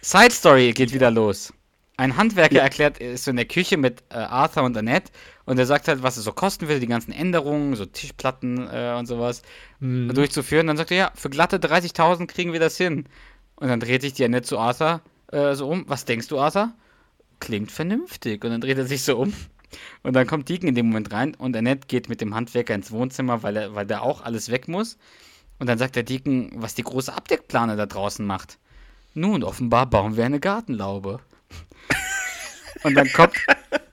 Side Story geht wieder los. Ein Handwerker ja. erklärt, ist so in der Küche mit äh, Arthur und Annette und er sagt halt, was es so kosten würde, die ganzen Änderungen, so Tischplatten äh, und sowas mhm. durchzuführen. Dann sagt er, ja, für glatte 30.000 kriegen wir das hin. Und dann dreht sich die Annette zu Arthur äh, so um. Was denkst du, Arthur? Klingt vernünftig. Und dann dreht er sich so um. Und dann kommt Deacon in dem Moment rein und Annette geht mit dem Handwerker ins Wohnzimmer, weil, er, weil der auch alles weg muss. Und dann sagt der Deacon, was die große Abdeckplane da draußen macht. Nun, offenbar bauen wir eine Gartenlaube. Und dann kommt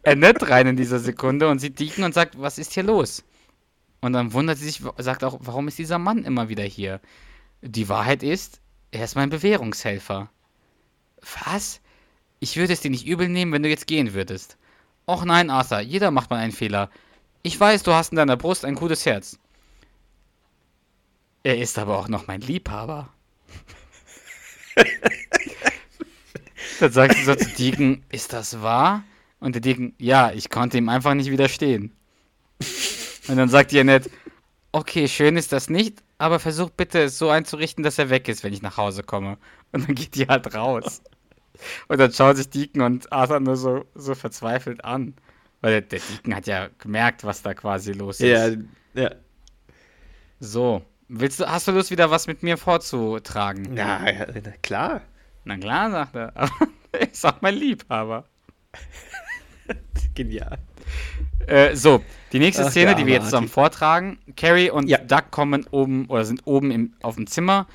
Annette rein in dieser Sekunde und sieht Deacon und sagt, was ist hier los? Und dann wundert sie sich, sagt auch, warum ist dieser Mann immer wieder hier? Die Wahrheit ist, er ist mein Bewährungshelfer. Was? Ich würde es dir nicht übel nehmen, wenn du jetzt gehen würdest. Och nein, Arthur, jeder macht mal einen Fehler. Ich weiß, du hast in deiner Brust ein gutes Herz. Er ist aber auch noch mein Liebhaber. Dann sagt sie so zu Deacon, ist das wahr? Und der Deacon, ja, ich konnte ihm einfach nicht widerstehen. Und dann sagt die Annette, okay, schön ist das nicht, aber versuch bitte es so einzurichten, dass er weg ist, wenn ich nach Hause komme. Und dann geht die halt raus. Und dann schauen sich Deacon und Arthur nur so, so verzweifelt an. Weil der, der Deacon hat ja gemerkt, was da quasi los ist. Ja, ja. So. Willst du, hast du Lust, wieder was mit mir vorzutragen? Na, ja, klar. Na klar, sagt er. Aber ich sag mein Liebhaber. Genial. Äh, so, die nächste Ach, Szene, die wir jetzt zusammen vortragen. Carrie und ja. Doug kommen oben oder sind oben im, auf dem Zimmer.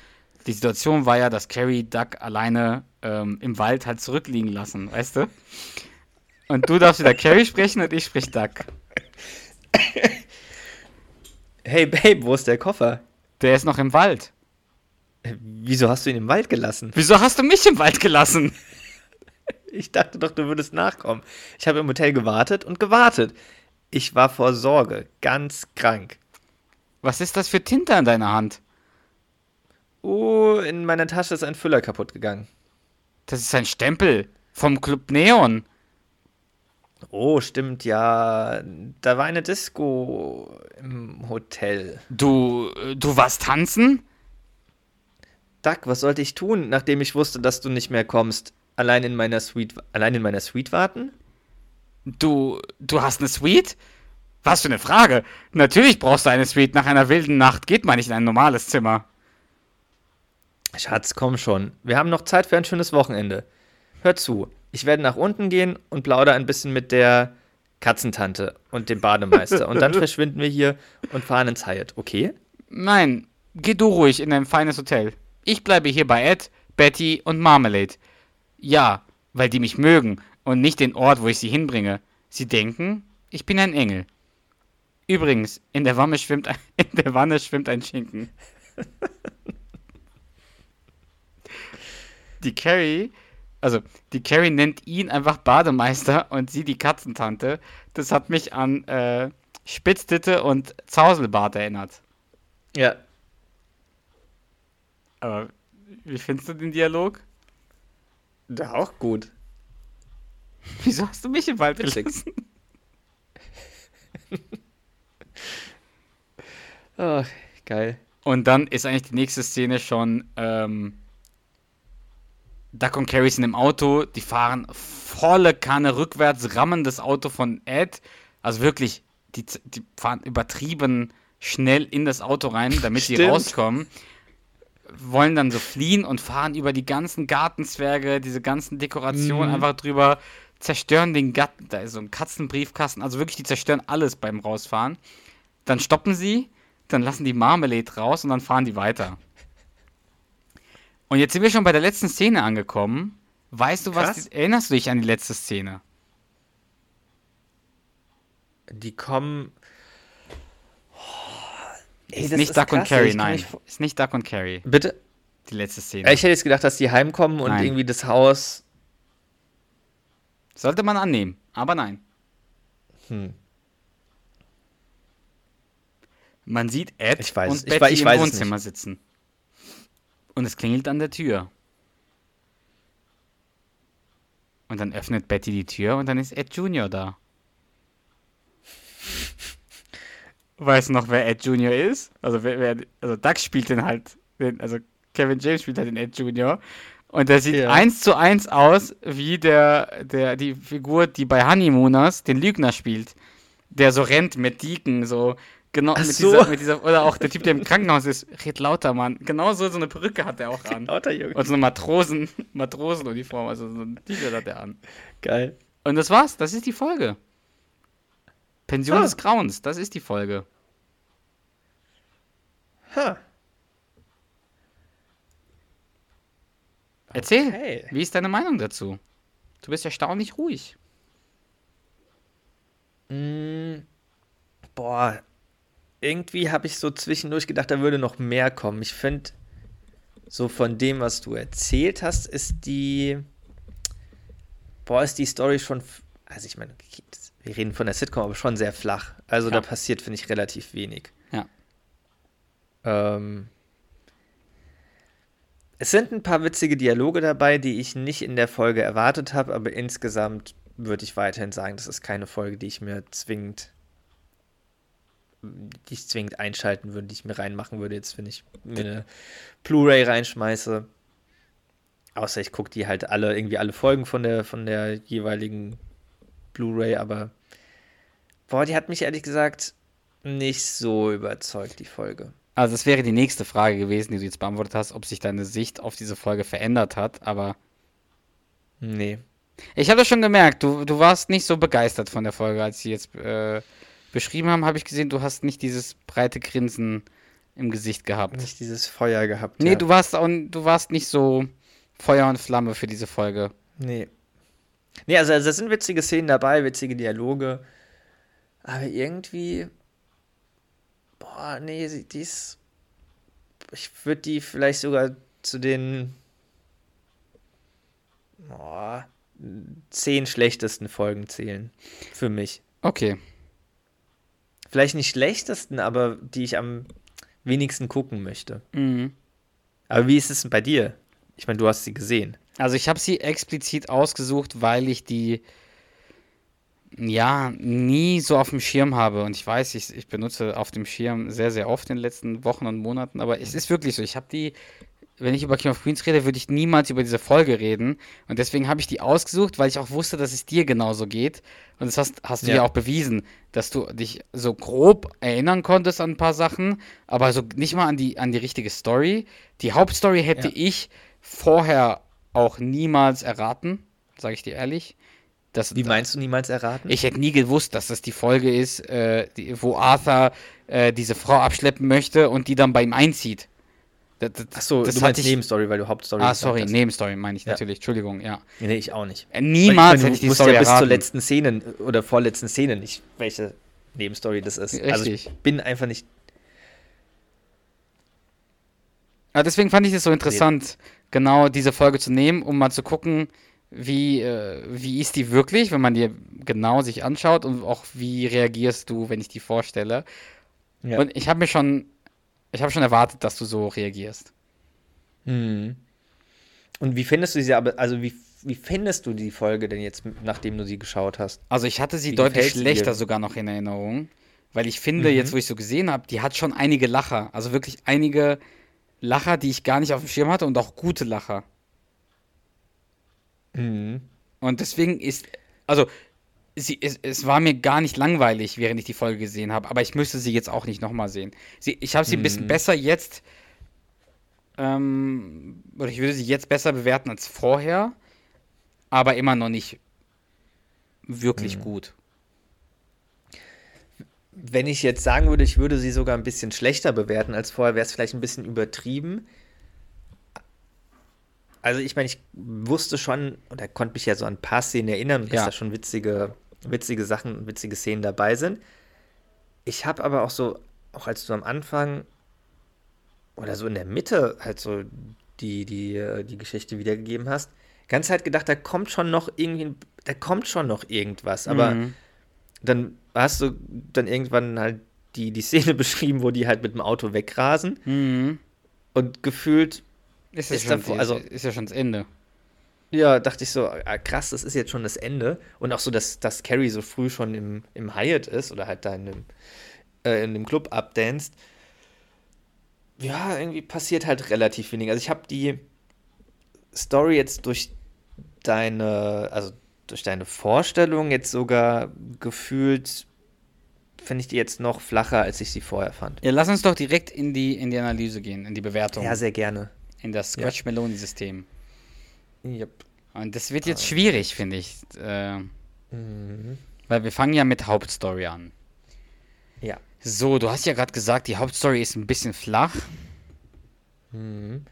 Die Situation war ja, dass Carrie Doug alleine ähm, im Wald hat zurückliegen lassen, weißt du? Und du darfst wieder Carrie sprechen und ich sprich Doug. Hey Babe, wo ist der Koffer? Der ist noch im Wald. Wieso hast du ihn im Wald gelassen? Wieso hast du mich im Wald gelassen? Ich dachte doch, du würdest nachkommen. Ich habe im Hotel gewartet und gewartet. Ich war vor Sorge, ganz krank. Was ist das für Tinte an deiner Hand? Oh, in meiner Tasche ist ein Füller kaputt gegangen. Das ist ein Stempel vom Club Neon. Oh, stimmt, ja. Da war eine Disco im Hotel. Du, du warst tanzen? Duck, was sollte ich tun, nachdem ich wusste, dass du nicht mehr kommst? Allein in meiner Suite, allein in meiner Suite warten? Du, du hast eine Suite? Was für eine Frage. Natürlich brauchst du eine Suite. Nach einer wilden Nacht geht man nicht in ein normales Zimmer. Schatz, komm schon. Wir haben noch Zeit für ein schönes Wochenende. Hör zu. Ich werde nach unten gehen und plaudere ein bisschen mit der Katzentante und dem Bademeister. und dann verschwinden wir hier und fahren ins Hyatt, okay? Nein, geh du ruhig in ein feines Hotel. Ich bleibe hier bei Ed, Betty und Marmalade. Ja, weil die mich mögen und nicht den Ort, wo ich sie hinbringe. Sie denken, ich bin ein Engel. Übrigens, in der Wanne schwimmt ein, in der Wanne schwimmt ein Schinken. die Carrie, also die Carrie nennt ihn einfach Bademeister und sie die Katzentante. Das hat mich an äh, Spitztitte und Zauselbart erinnert. Ja. Aber wie findest du den Dialog? Ja, auch gut. Wieso hast du mich im Wald gelassen? Ach, geil. Und dann ist eigentlich die nächste Szene schon, ähm, Duck und Carrie sind im Auto, die fahren volle Kanne rückwärts, rammen das Auto von Ed. Also wirklich, die, die fahren übertrieben schnell in das Auto rein, damit sie rauskommen wollen dann so fliehen und fahren über die ganzen Gartenzwerge, diese ganzen Dekorationen mhm. einfach drüber, zerstören den Garten, da ist so ein Katzenbriefkasten, also wirklich, die zerstören alles beim Rausfahren. Dann stoppen sie, dann lassen die Marmelade raus und dann fahren die weiter. Und jetzt sind wir schon bei der letzten Szene angekommen. Weißt du, was, die, erinnerst du dich an die letzte Szene? Die kommen Ey, ist nicht ist Duck und Carrie, nein. Ist nicht Duck und Carrie. Bitte? Die letzte Szene. Ich hätte jetzt gedacht, dass die heimkommen und nein. irgendwie das Haus. Sollte man annehmen, aber nein. Hm. Man sieht Ed Ich weiß und es- ich Betty wei- ich im weiß es Wohnzimmer sitzen. Und es klingelt an der Tür. Und dann öffnet Betty die Tür und dann ist Ed Junior da. Weißt du noch, wer Ed Junior ist? Also, wer, wer, also Doug spielt den halt, den, also Kevin James spielt halt den Ed Junior. Und der sieht Ja. eins zu eins aus wie der, der, die Figur, die bei Honeymooners den Lügner spielt. Der so rennt mit Deacon, so genau mit, so. dieser, mit dieser, oder auch der Typ, der im Krankenhaus ist, red lauter, Mann. Genau so, so eine Perücke hat er auch an. Lauter Junge. Und so eine Matrosen, Matrosenuniform, also so ein T-Shirt hat er an. Geil. Und das war's, das ist die Folge. Pension Ah. des Grauens, das ist die Folge. Ha. Erzähl, Okay. wie ist deine Meinung dazu? Du bist erstaunlich ruhig. Mm, boah, irgendwie habe ich so zwischendurch gedacht, da würde noch mehr kommen. Ich finde, so von dem, was du erzählt hast, ist die, boah, ist die Story schon, also ich meine, okay, das- wir reden von der Sitcom, aber schon sehr flach. Also Ja. da passiert, finde ich, relativ wenig. Ja. Ähm, es sind ein paar witzige Dialoge dabei, die ich nicht in der Folge erwartet habe, aber insgesamt würde ich weiterhin sagen, das ist keine Folge, die ich mir zwingend, die ich zwingend einschalten würde, die ich mir reinmachen würde, jetzt wenn ich mir eine Blu-ray reinschmeiße. Außer ich gucke die halt alle, irgendwie alle Folgen von der, von der jeweiligen Blu-ray, aber boah, die hat mich ehrlich gesagt nicht so überzeugt, die Folge. Also das wäre die nächste Frage gewesen, die du jetzt beantwortet hast, ob sich deine Sicht auf diese Folge verändert hat, aber Nee. ich habe das schon gemerkt, du, du warst nicht so begeistert von der Folge, als sie jetzt äh, beschrieben haben, habe ich gesehen, du hast nicht dieses breite Grinsen im Gesicht gehabt. Nicht dieses Feuer gehabt. Nee, ja. du warst auch, du warst nicht so Feuer und Flamme für diese Folge. Nee. Nee, also, also es sind witzige Szenen dabei, witzige Dialoge. Aber irgendwie. Boah, nee, die ist. Ich würde die vielleicht sogar zu den. Boah, zehn schlechtesten Folgen zählen. Für mich. Okay. Vielleicht nicht schlechtesten, aber die ich am wenigsten gucken möchte. Mhm. Aber wie ist es denn bei dir? Ich meine, du hast sie gesehen. Also ich habe sie explizit ausgesucht, weil ich die ja nie so auf dem Schirm habe. Und ich weiß, ich, ich benutze auf dem Schirm sehr, sehr oft in den letzten Wochen und Monaten. Aber es ist wirklich so. Ich habe die, wenn ich über King of Queens rede, würde ich niemals über diese Folge reden. Und deswegen habe ich die ausgesucht, weil ich auch wusste, dass es dir genauso geht. Und das hast, hast du ja. Ja. auch bewiesen, dass du dich so grob erinnern konntest an ein paar Sachen, aber so nicht mal an die, an die richtige Story. Die Hauptstory hätte Ja. ich vorher auch niemals erraten, sage ich dir ehrlich. Das, Wie meinst du niemals erraten? ich hätte nie gewusst, dass das die Folge ist, äh, die, wo Arthur äh, diese Frau abschleppen möchte und die dann bei ihm einzieht. Das, das, Achso, das du meinst ich. Nebenstory, weil du Hauptstory Ah, sorry, hast. Nebenstory meine ich Ja. natürlich. Entschuldigung, ja. Nee, ich auch nicht. Äh, Niemals Weil hätte ich die Story ja bis erraten. zur letzten Szene oder vorletzten Szene nicht, welche Nebenstory das ist. Also ich Richtig. bin einfach nicht. Ja, deswegen fand ich es so interessant, genau diese Folge zu nehmen, um mal zu gucken, wie, äh, wie ist die wirklich, wenn man die genau sich anschaut und auch wie reagierst du, wenn ich die vorstelle. Ja. Und ich habe mir schon, ich habe schon erwartet, dass du so reagierst. Mhm. Und wie findest du sie aber, also wie, wie findest du die Folge denn jetzt, nachdem du sie geschaut hast? Also ich hatte sie Wie deutlich schlechter dir? sogar noch in Erinnerung, weil ich finde, Mhm. jetzt wo ich so gesehen habe, die hat schon einige Lacher, also wirklich einige Lacher, die ich gar nicht auf dem Schirm hatte und auch gute Lacher. Mhm. Und deswegen ist, also sie, es, es war mir gar nicht langweilig, während ich die Folge gesehen habe, aber ich müsste sie jetzt auch nicht nochmal sehen. Sie, ich habe sie ein bisschen Mhm. besser jetzt, ähm, oder ich würde sie jetzt besser bewerten als vorher, aber immer noch nicht wirklich Mhm. gut. Wenn ich jetzt sagen würde, ich würde sie sogar ein bisschen schlechter bewerten als vorher, wäre es vielleicht ein bisschen übertrieben. Also ich meine, ich wusste schon, oder konnte mich ja so an ein paar Szenen erinnern, dass Ja. da schon witzige, witzige Sachen, witzige Szenen dabei sind. Ich habe aber auch so, auch als du am Anfang oder so in der Mitte halt so die, die, äh, die Geschichte wiedergegeben hast, ganze Zeit gedacht, da kommt schon noch irgendwie, da kommt schon noch irgendwas. Aber Mhm. Dann hast du dann irgendwann halt die, die Szene beschrieben, wo die halt mit dem Auto wegrasen Mhm. und gefühlt, Ist, ja Ist schon, davor- also- ist, ist ja schon das Ende. ja, dachte ich so, ah, krass, das ist jetzt schon das Ende. Und auch so, dass, dass Carrie so früh schon im, im Hyatt ist oder halt da in dem, äh, in dem Club abdanzt. Ja, irgendwie passiert halt relativ wenig. Also ich habe die Story jetzt durch deine, also durch deine Vorstellung jetzt sogar gefühlt, finde ich die jetzt noch flacher, als ich sie vorher fand. Ja, lass uns doch direkt in die, in die Analyse gehen, in die Bewertung, Ja, sehr gerne. in das Scratch-Meloni-System. Yep. Und das wird jetzt Ah. schwierig, finde ich. Äh, Mhm. weil wir fangen ja mit Hauptstory an. Ja. So, du hast ja gerade gesagt, die Hauptstory ist ein bisschen flach. Mhm.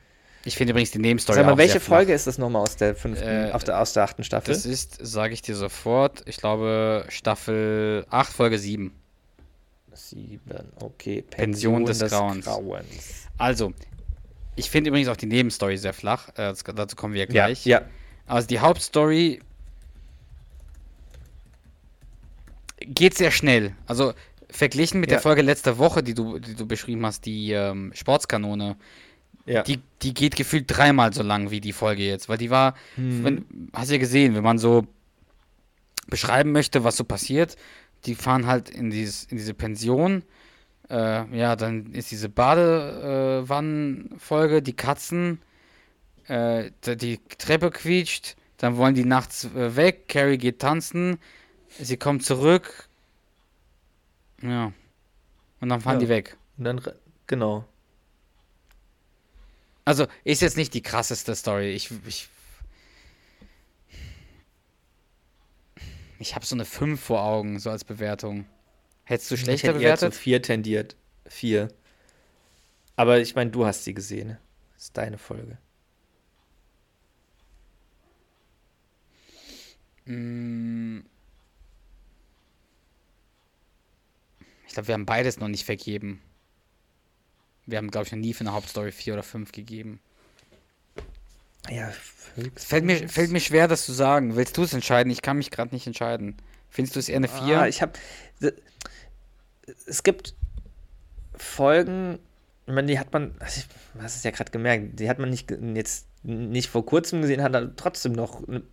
Ich finde übrigens die Nebenstory Sag mal, welche. Folge ist das nochmal aus der fünften, Äh, auf der, aus der achten Staffel? Das ist, sage ich dir sofort, ich glaube Staffel 8, Folge 7. Sieben, okay. Pension des Grauens. Grauens. Also, ich finde übrigens auch die Nebenstory sehr flach. Äh, dazu kommen wir Ja, gleich. ja. Also die Hauptstory geht sehr schnell. Also verglichen mit Ja. der Folge letzter Woche, die du, die du beschrieben hast, die ähm, Sportskanone, ja. die, die geht gefühlt dreimal so lang wie die Folge jetzt. Weil die war, Mhm. wenn, hast ja gesehen, wenn man so beschreiben möchte, was so passiert, die fahren halt in, dieses, in diese Pension. Äh, ja, dann ist diese Badewannenfolge, die Katzen, äh, die Treppe quietscht, dann wollen die nachts äh, weg, Carrie geht tanzen, sie kommt zurück, ja, und dann fahren Ja. die weg. Und dann, genau. Also ist jetzt nicht die krasseste Story. Ich, ich, ich habe so eine 5 vor Augen, so als Bewertung. Hättest du Ich schlechter hätte eher zu bewertet? vier tendiert. Vier. Aber ich meine, du hast sie gesehen. Das ist deine Folge. Mm. Ich glaube, wir haben beides noch nicht vergeben. Wir haben, glaube ich, noch nie für eine Hauptstory 4 oder 5 gegeben. Ja, Es fällt mir, fällt mir schwer, das zu sagen. Willst du es entscheiden? Ich kann mich gerade nicht entscheiden. Findest du es eher eine 4? Ah, ich habe. Es gibt Folgen, ich meine, die hat man, also ich, du hast es ja gerade gemerkt, die hat man nicht jetzt nicht vor kurzem gesehen, hat aber trotzdem noch, ne-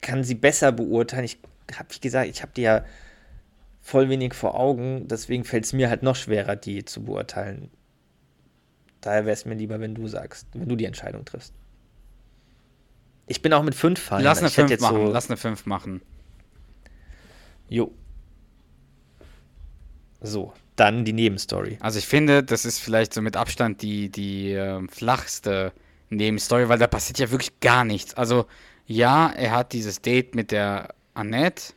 kann sie besser beurteilen. Ich habe, wie gesagt, ich habe die ja voll wenig vor Augen, deswegen fällt es mir halt noch schwerer, die zu beurteilen. Daher wäre es mir lieber, wenn du sagst, wenn du die Entscheidung triffst. Ich bin auch mit fünf fein. Lass eine Ich hätte 5 jetzt machen. So, Lass eine 5 machen. jo. So, dann die Nebenstory. Also ich finde, das ist vielleicht so mit Abstand die, die ähm, flachste Nebenstory, weil da passiert ja wirklich gar nichts. Also ja, er hat dieses Date mit der Annette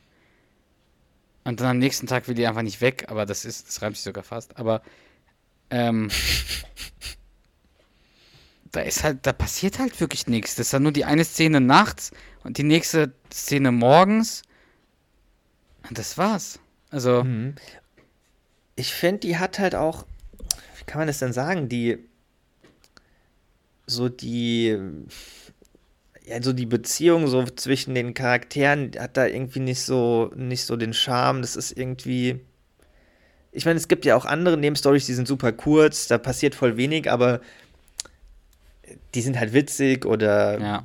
und dann am nächsten Tag will die einfach nicht weg, aber das ist, das reimt sich sogar fast. Aber ähm, da ist halt, da passiert halt wirklich nichts. Das ist halt nur die eine Szene nachts und die nächste Szene morgens. Und das war's. Also, Mhm. Ich finde, die hat halt auch, wie kann man das denn sagen, die, so die, ja, so die Beziehung so zwischen den Charakteren hat da irgendwie nicht so, nicht so den Charme. Das ist irgendwie, ich meine, es gibt ja auch andere Nebenstories, die sind super kurz, da passiert voll wenig, aber die sind halt witzig oder ja.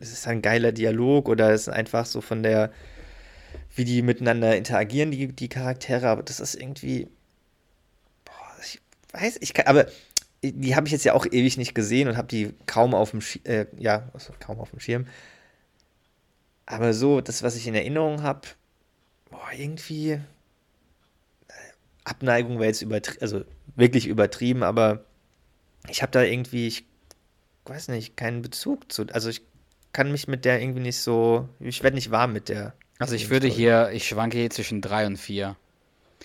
es ist ein geiler Dialog oder es ist einfach so von der, wie die miteinander interagieren, die, die Charaktere, aber das ist irgendwie, boah, ich weiß, ich kann, aber die habe ich jetzt ja auch ewig nicht gesehen und habe die kaum auf dem, Schi- äh, ja, also kaum auf dem Schirm. Aber so, das, was ich in Erinnerung habe, boah, irgendwie, Abneigung wäre jetzt übertrieben, also wirklich übertrieben, aber ich habe da irgendwie, ich weiß nicht, keinen Bezug zu. Also ich kann mich mit der irgendwie nicht so, ich werde nicht warm mit der. Also ich würde hier, ich schwanke hier zwischen 3 und 4.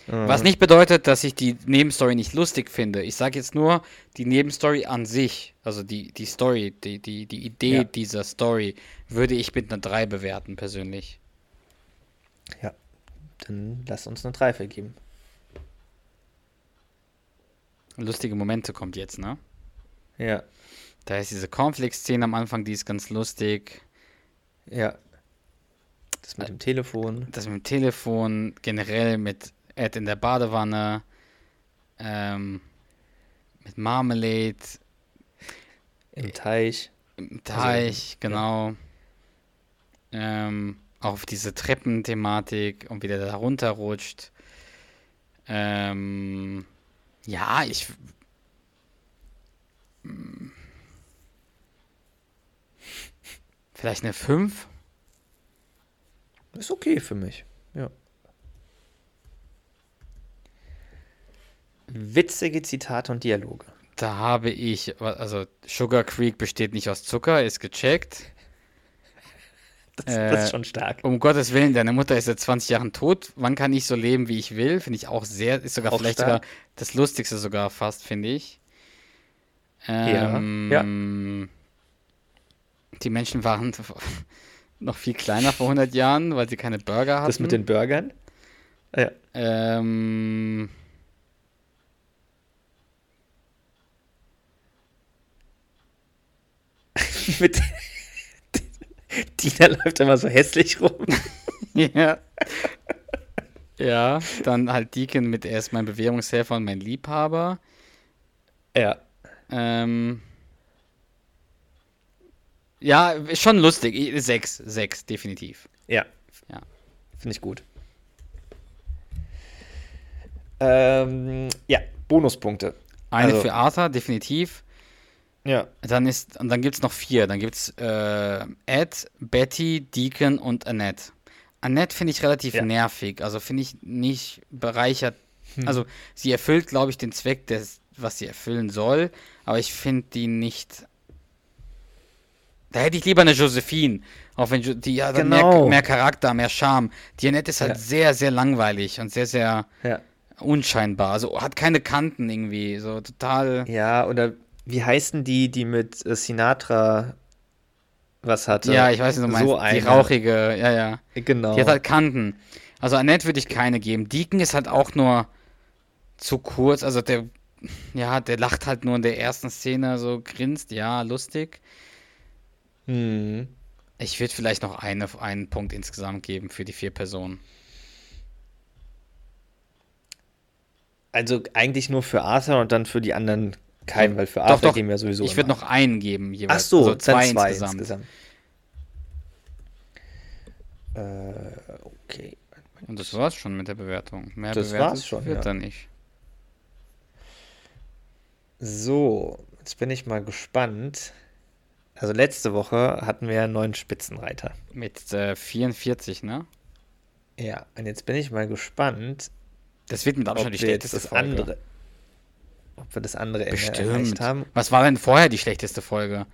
Mhm. Was nicht bedeutet, dass ich die Nebenstory nicht lustig finde. Ich sage jetzt nur, die Nebenstory an sich, also die, die Story, die, die, die Idee Ja. dieser Story, würde ich mit einer 3 bewerten, persönlich. Ja, dann lass uns eine 3 vergeben. Lustige Momente kommt jetzt, ne? Ja. Da ist diese Cornflakes-Szene am Anfang, die ist ganz lustig. Ja. Das mit dem Telefon. Das mit dem Telefon, generell mit Ed in der Badewanne, ähm, mit Marmalade, Im Teich. im Teich, genau. Ähm, auch auf diese Treppenthematik und wie der da runterrutscht. Ähm, ja, ich. mm, Vielleicht eine 5? Ist okay für mich. Ja. Witzige Zitate und Dialoge. Da habe ich, also Sugar Creek besteht nicht aus Zucker, ist gecheckt. Das, das Äh, ist schon stark. Um Gottes Willen, deine Mutter ist seit 20 Jahren tot. Wann kann ich so leben, wie ich will? Finde ich auch sehr, ist sogar Auch vielleicht stark. sogar das Lustigste sogar fast, finde ich. Ja, Ähm, Die Menschen waren noch viel kleiner vor 100 Jahren, weil sie keine Burger hatten. Das mit den Burgern. Ja. ähm, mit Dina läuft immer so hässlich rum. ja. ja, dann halt Deacon mit er ist mein Bewährungshelfer und mein Liebhaber. Ja. Ähm, ja, ist schon lustig. Sechs, sechs, definitiv. Ja. Ja. Finde ich gut. Ähm, ja, Bonuspunkte. Eine Also- für Arthur, definitiv. Ja. Dann ist, und dann gibt es noch vier. Dann gibt es äh, Ed, Betty, Deacon und Annette. Annette finde ich relativ Ja. nervig. Also finde ich nicht bereichert. Hm. Also sie erfüllt, glaube ich, den Zweck, des, was sie erfüllen soll. Aber ich finde die nicht. Da hätte ich lieber eine Josephine. Auch wenn Jo- die hat dann mehr, Genau. mehr Charakter, mehr Charme. Die Annette ist halt Ja. sehr, sehr langweilig und sehr, sehr Ja. unscheinbar. Also hat keine Kanten irgendwie. So total. Ja, oder wie heißen die, die mit äh, Sinatra was hatte? Ja, ich weiß nicht, du meinst, So die eine. rauchige, ja, ja. Genau. Die hat halt Kanten. Also Annette würde ich keine geben. Deacon ist halt auch nur zu kurz. Also der, ja, der lacht halt nur in der ersten Szene, so grinst, ja, lustig. Hm. Ich würde vielleicht noch eine, einen Punkt insgesamt geben für die vier Personen. Also eigentlich nur für Arthur und dann für die anderen keinen, weil für Doch, Arthur doch, geben wir sowieso. Ich würde noch einen geben jeweils. Ach so, also zwei, zwei insgesamt. insgesamt. Äh, okay. Und das war's schon mit der Bewertung. Mehr Das bewertet war's schon, wird ja. da nicht. So, jetzt bin ich mal gespannt. Also letzte Woche hatten wir ja einen neuen Spitzenreiter. Mit äh, 44, ne? Ja, und jetzt bin ich mal gespannt, Das wird mit Abstand die schlechteste das Folge. andere, ob wir das andere Ende Bestimmt. erreicht haben. Was war denn vorher die schlechteste Folge?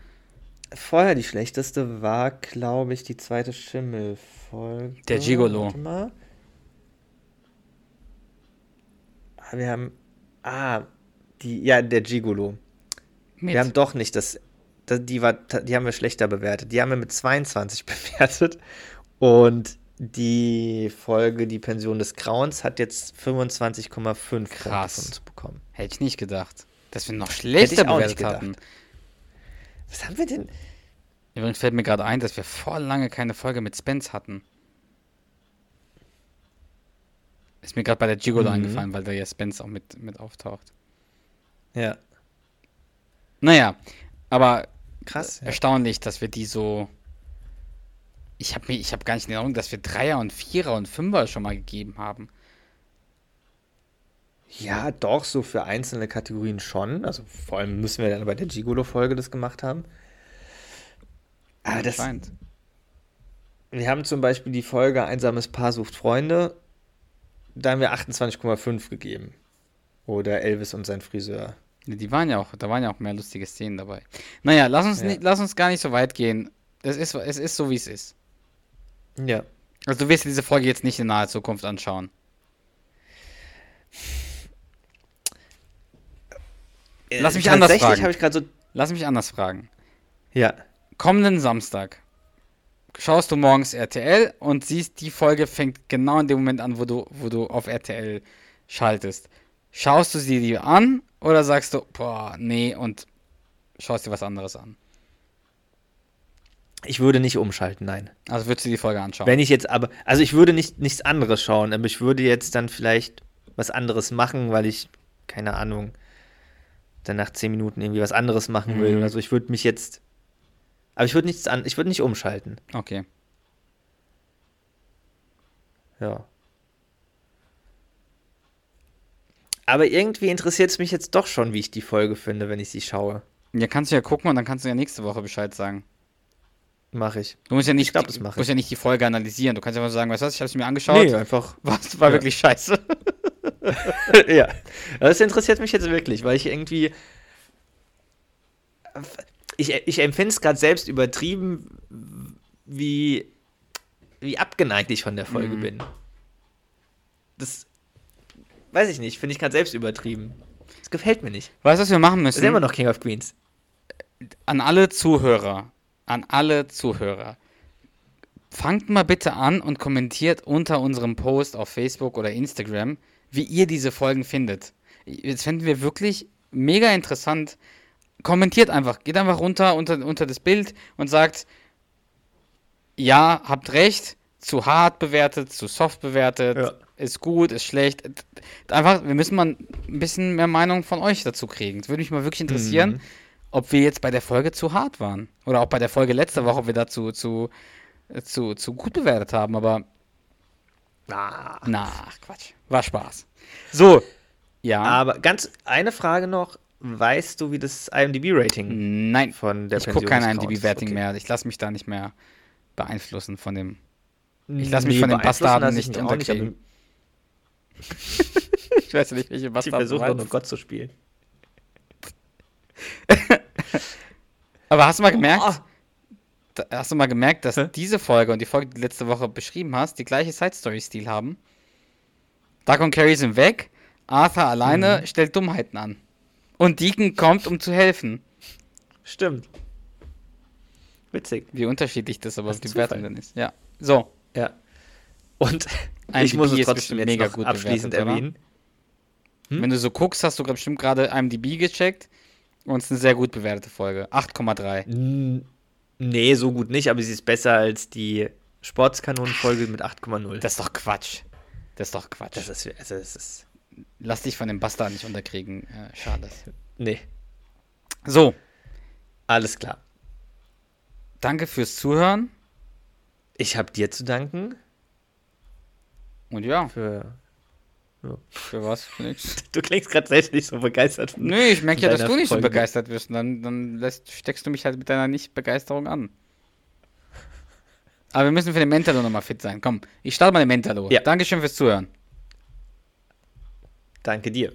Vorher die schlechteste war, glaube ich, die zweite Schimmelfolge. Der Gigolo. Warte mal. Ah, Wir haben. Ah, die. Ja, der Gigolo. Mit. Wir haben doch nicht das. das die, war, die haben wir schlechter bewertet. Die haben wir mit 22 bewertet. Und die Folge Die Pension des Grauens hat jetzt 25,5 Punkte Krass. uns bekommen. Hätte ich nicht gedacht. Dass wir noch schlechter bewertet hatten. Was haben wir denn? Übrigens fällt mir gerade ein, dass wir vor lange keine Folge mit Spence hatten. Ist mir gerade bei der Gigolo Mhm. eingefallen, weil da ja Spence auch mit, mit auftaucht. Ja, Naja, aber krass. Ja. erstaunlich, dass wir die so. Ich habe ich hab gar nicht in Erinnerung, dass wir Dreier und Vierer und Fünfer schon mal gegeben haben. Ja, doch, so für einzelne Kategorien schon. Also vor allem müssen wir dann bei der Gigolo-Folge das gemacht haben. Aber das, Anscheinend. wir haben zum Beispiel die Folge Einsames Paar sucht Freunde. Da haben wir 28,5 gegeben. Oder Elvis und sein Friseur. Die waren ja auch, da waren ja auch mehr lustige Szenen dabei. Naja, lass uns, Ja. nicht, lass uns gar nicht so weit gehen. Es ist, es ist so, wie es ist. Ja. Also du wirst dir diese Folge jetzt nicht in naher Zukunft anschauen. Lass mich anders Äh, fragen. so. Lass mich anders fragen. Ja. Kommenden Samstag schaust du morgens RTL und siehst, die Folge fängt genau in dem Moment an, wo du, wo du auf RTL schaltest. Schaust du sie dir an oder sagst du, boah, nee, und schaust dir was anderes an. Ich würde nicht umschalten, nein. Also würdest du die Folge anschauen? Wenn ich jetzt aber, also ich würde nicht nichts anderes schauen, aber ich würde jetzt dann vielleicht was anderes machen, weil ich, keine Ahnung, dann nach zehn Minuten irgendwie was anderes machen will Mhm. oder so. Ich würde mich jetzt, aber ich würde nichts an, ich würde nicht umschalten. okay. Ja. Aber irgendwie interessiert es mich jetzt doch schon, wie ich die Folge finde, wenn ich sie schaue. Ja, kannst du ja gucken und dann kannst du ja nächste Woche Bescheid sagen. Mache ich. Du musst ja nicht, Ich glaub, das mache musst ja nicht die Folge analysieren. Du kannst ja mal sagen, weißt du was, ich habe es mir angeschaut. einfach. Was war Ja. wirklich scheiße. ja. Das interessiert mich jetzt wirklich, weil ich irgendwie. Ich, ich empfinde es gerade selbst übertrieben, wie, wie abgeneigt ich von der Folge Mhm. bin. Das weiß ich nicht, finde ich gerade selbst übertrieben. Das gefällt mir nicht. Weißt du, was wir machen Das ist müssen? immer noch King of Queens. an alle Zuhörer, an alle Zuhörer, fangt mal bitte an und kommentiert unter unserem Post auf Facebook oder Instagram, wie ihr diese Folgen findet. Jetzt fänden wir wirklich mega interessant. Kommentiert einfach, geht einfach runter unter, unter das Bild und sagt, ja, habt recht, zu hart bewertet, zu soft bewertet, Ja. ist gut, ist schlecht. Einfach, wir müssen mal ein bisschen mehr Meinung von euch dazu kriegen. Das würde mich mal wirklich interessieren Mhm. Ob wir jetzt bei der Folge zu hart waren. Oder auch bei der Folge letzte Woche, ob wir dazu zu, zu, zu gut bewertet haben. Aber na, ach, Quatsch. War Spaß. So, ja. Aber ganz eine Frage noch. Weißt du, wie das IMDb-Rating Nein, von der ich gucke kein? IMDb-Werting Okay. mehr. Ich lasse mich da nicht mehr beeinflussen von dem. Ich lass mich Nee, von den Bastarden nicht auch nicht, unterkriegen. Ich weiß nicht, welche Ich Bastarden du versuche doch nur. Gott zu spielen. Aber hast du mal gemerkt, Oh. da- hast du mal gemerkt, dass Hä? diese Folge und die Folge, die du letzte Woche beschrieben hast, die gleiche Side-Story-Stil haben? Duck und Carrie sind weg, Arthur alleine Mhm. stellt Dummheiten an. Und Deacon kommt, um zu helfen. Stimmt. Witzig. Wie unterschiedlich das aber Das die. Bewertung dann ist. Ja. So. Ja. Und IMDb ich muss es trotzdem bestimmt jetzt mega noch gut abschließend bewertet, erwähnen. Hm? Wenn du so guckst, hast du bestimmt gerade IMDb gecheckt. Und es ist eine sehr gut bewertete Folge. 8,3. N- Nee, so gut nicht, aber sie ist besser als die Sportskanonen-Folge mit 8,0. Das ist doch Quatsch. Das ist doch Quatsch. Das ist, also das ist, Lass dich von dem Bastard nicht unterkriegen, äh, Charles. nee, So, alles klar. danke fürs Zuhören. Ich habe dir zu danken Und ja, für. Für was? Für nix. Du klingst gerade selbst nicht so begeistert. von- Nö, ich merke ja, dass du nicht so Folge. begeistert wirst. Und dann, dann lässt, steckst du mich halt mit deiner Nicht-Begeisterung an. Aber wir müssen für den Mentalo nochmal fit sein. Komm, ich starte mal den Mentalo. Ja. Dankeschön fürs Zuhören. Danke dir.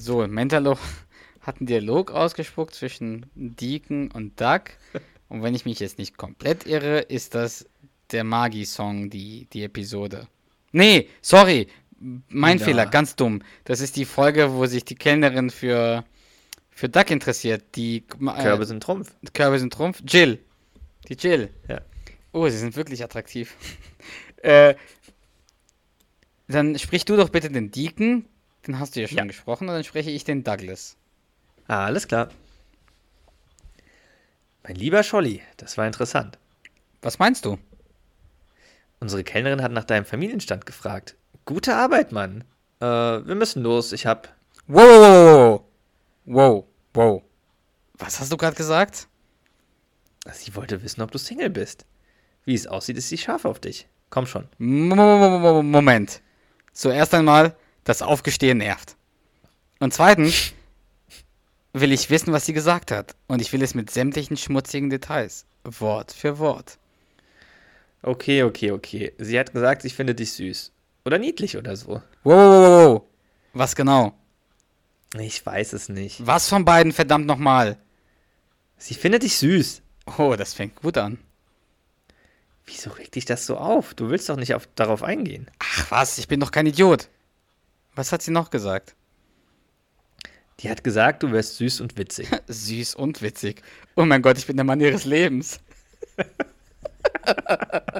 So, Mentalo hat einen Dialog ausgespuckt zwischen Deacon und Duck. Und wenn ich mich jetzt nicht komplett irre, ist das der Magi-Song, die, die Episode. Nee, sorry. Mein Ja. Fehler, ganz dumm. Das ist die Folge, wo sich die Kellnerin für, für Duck interessiert. Die äh, Körbe sind Trumpf. Körbe sind Trumpf. Jill. Die Jill. Ja. Oh, sie sind wirklich attraktiv. äh, dann sprich du doch bitte den Deacon. Den hast du ja schon Ja. gesprochen. Und dann spreche ich den Douglas. Ah, alles klar. Mein lieber Scholli, das war interessant. Was meinst du? Unsere Kellnerin hat nach deinem Familienstand gefragt. Gute Arbeit, Mann. Äh, wir müssen los. Ich hab. Wow, wow, wow. Was hast du gerade gesagt? Sie wollte wissen, ob du Single bist. Wie es aussieht, ist sie scharf auf dich. Komm schon. Mo- mo- mo- Moment. Zuerst einmal, das Aufgestehen nervt. Und zweitens will ich wissen, was sie gesagt hat. Und ich will es mit sämtlichen schmutzigen Details. Wort für Wort. Okay, okay, okay. Sie hat gesagt, sie findet dich süß. Oder niedlich oder so. Wow, wow, wow, wow. Was genau? Ich weiß es nicht. Was von beiden verdammt nochmal? Sie findet dich süß. Oh, das fängt gut an. Wieso regt dich das so auf? Du willst doch nicht auf, darauf eingehen. Ach was, ich bin doch kein Idiot. Was hat sie noch gesagt? Die hat gesagt, du wärst süß und witzig. Süß und witzig. Oh mein Gott, ich bin der Mann ihres Lebens.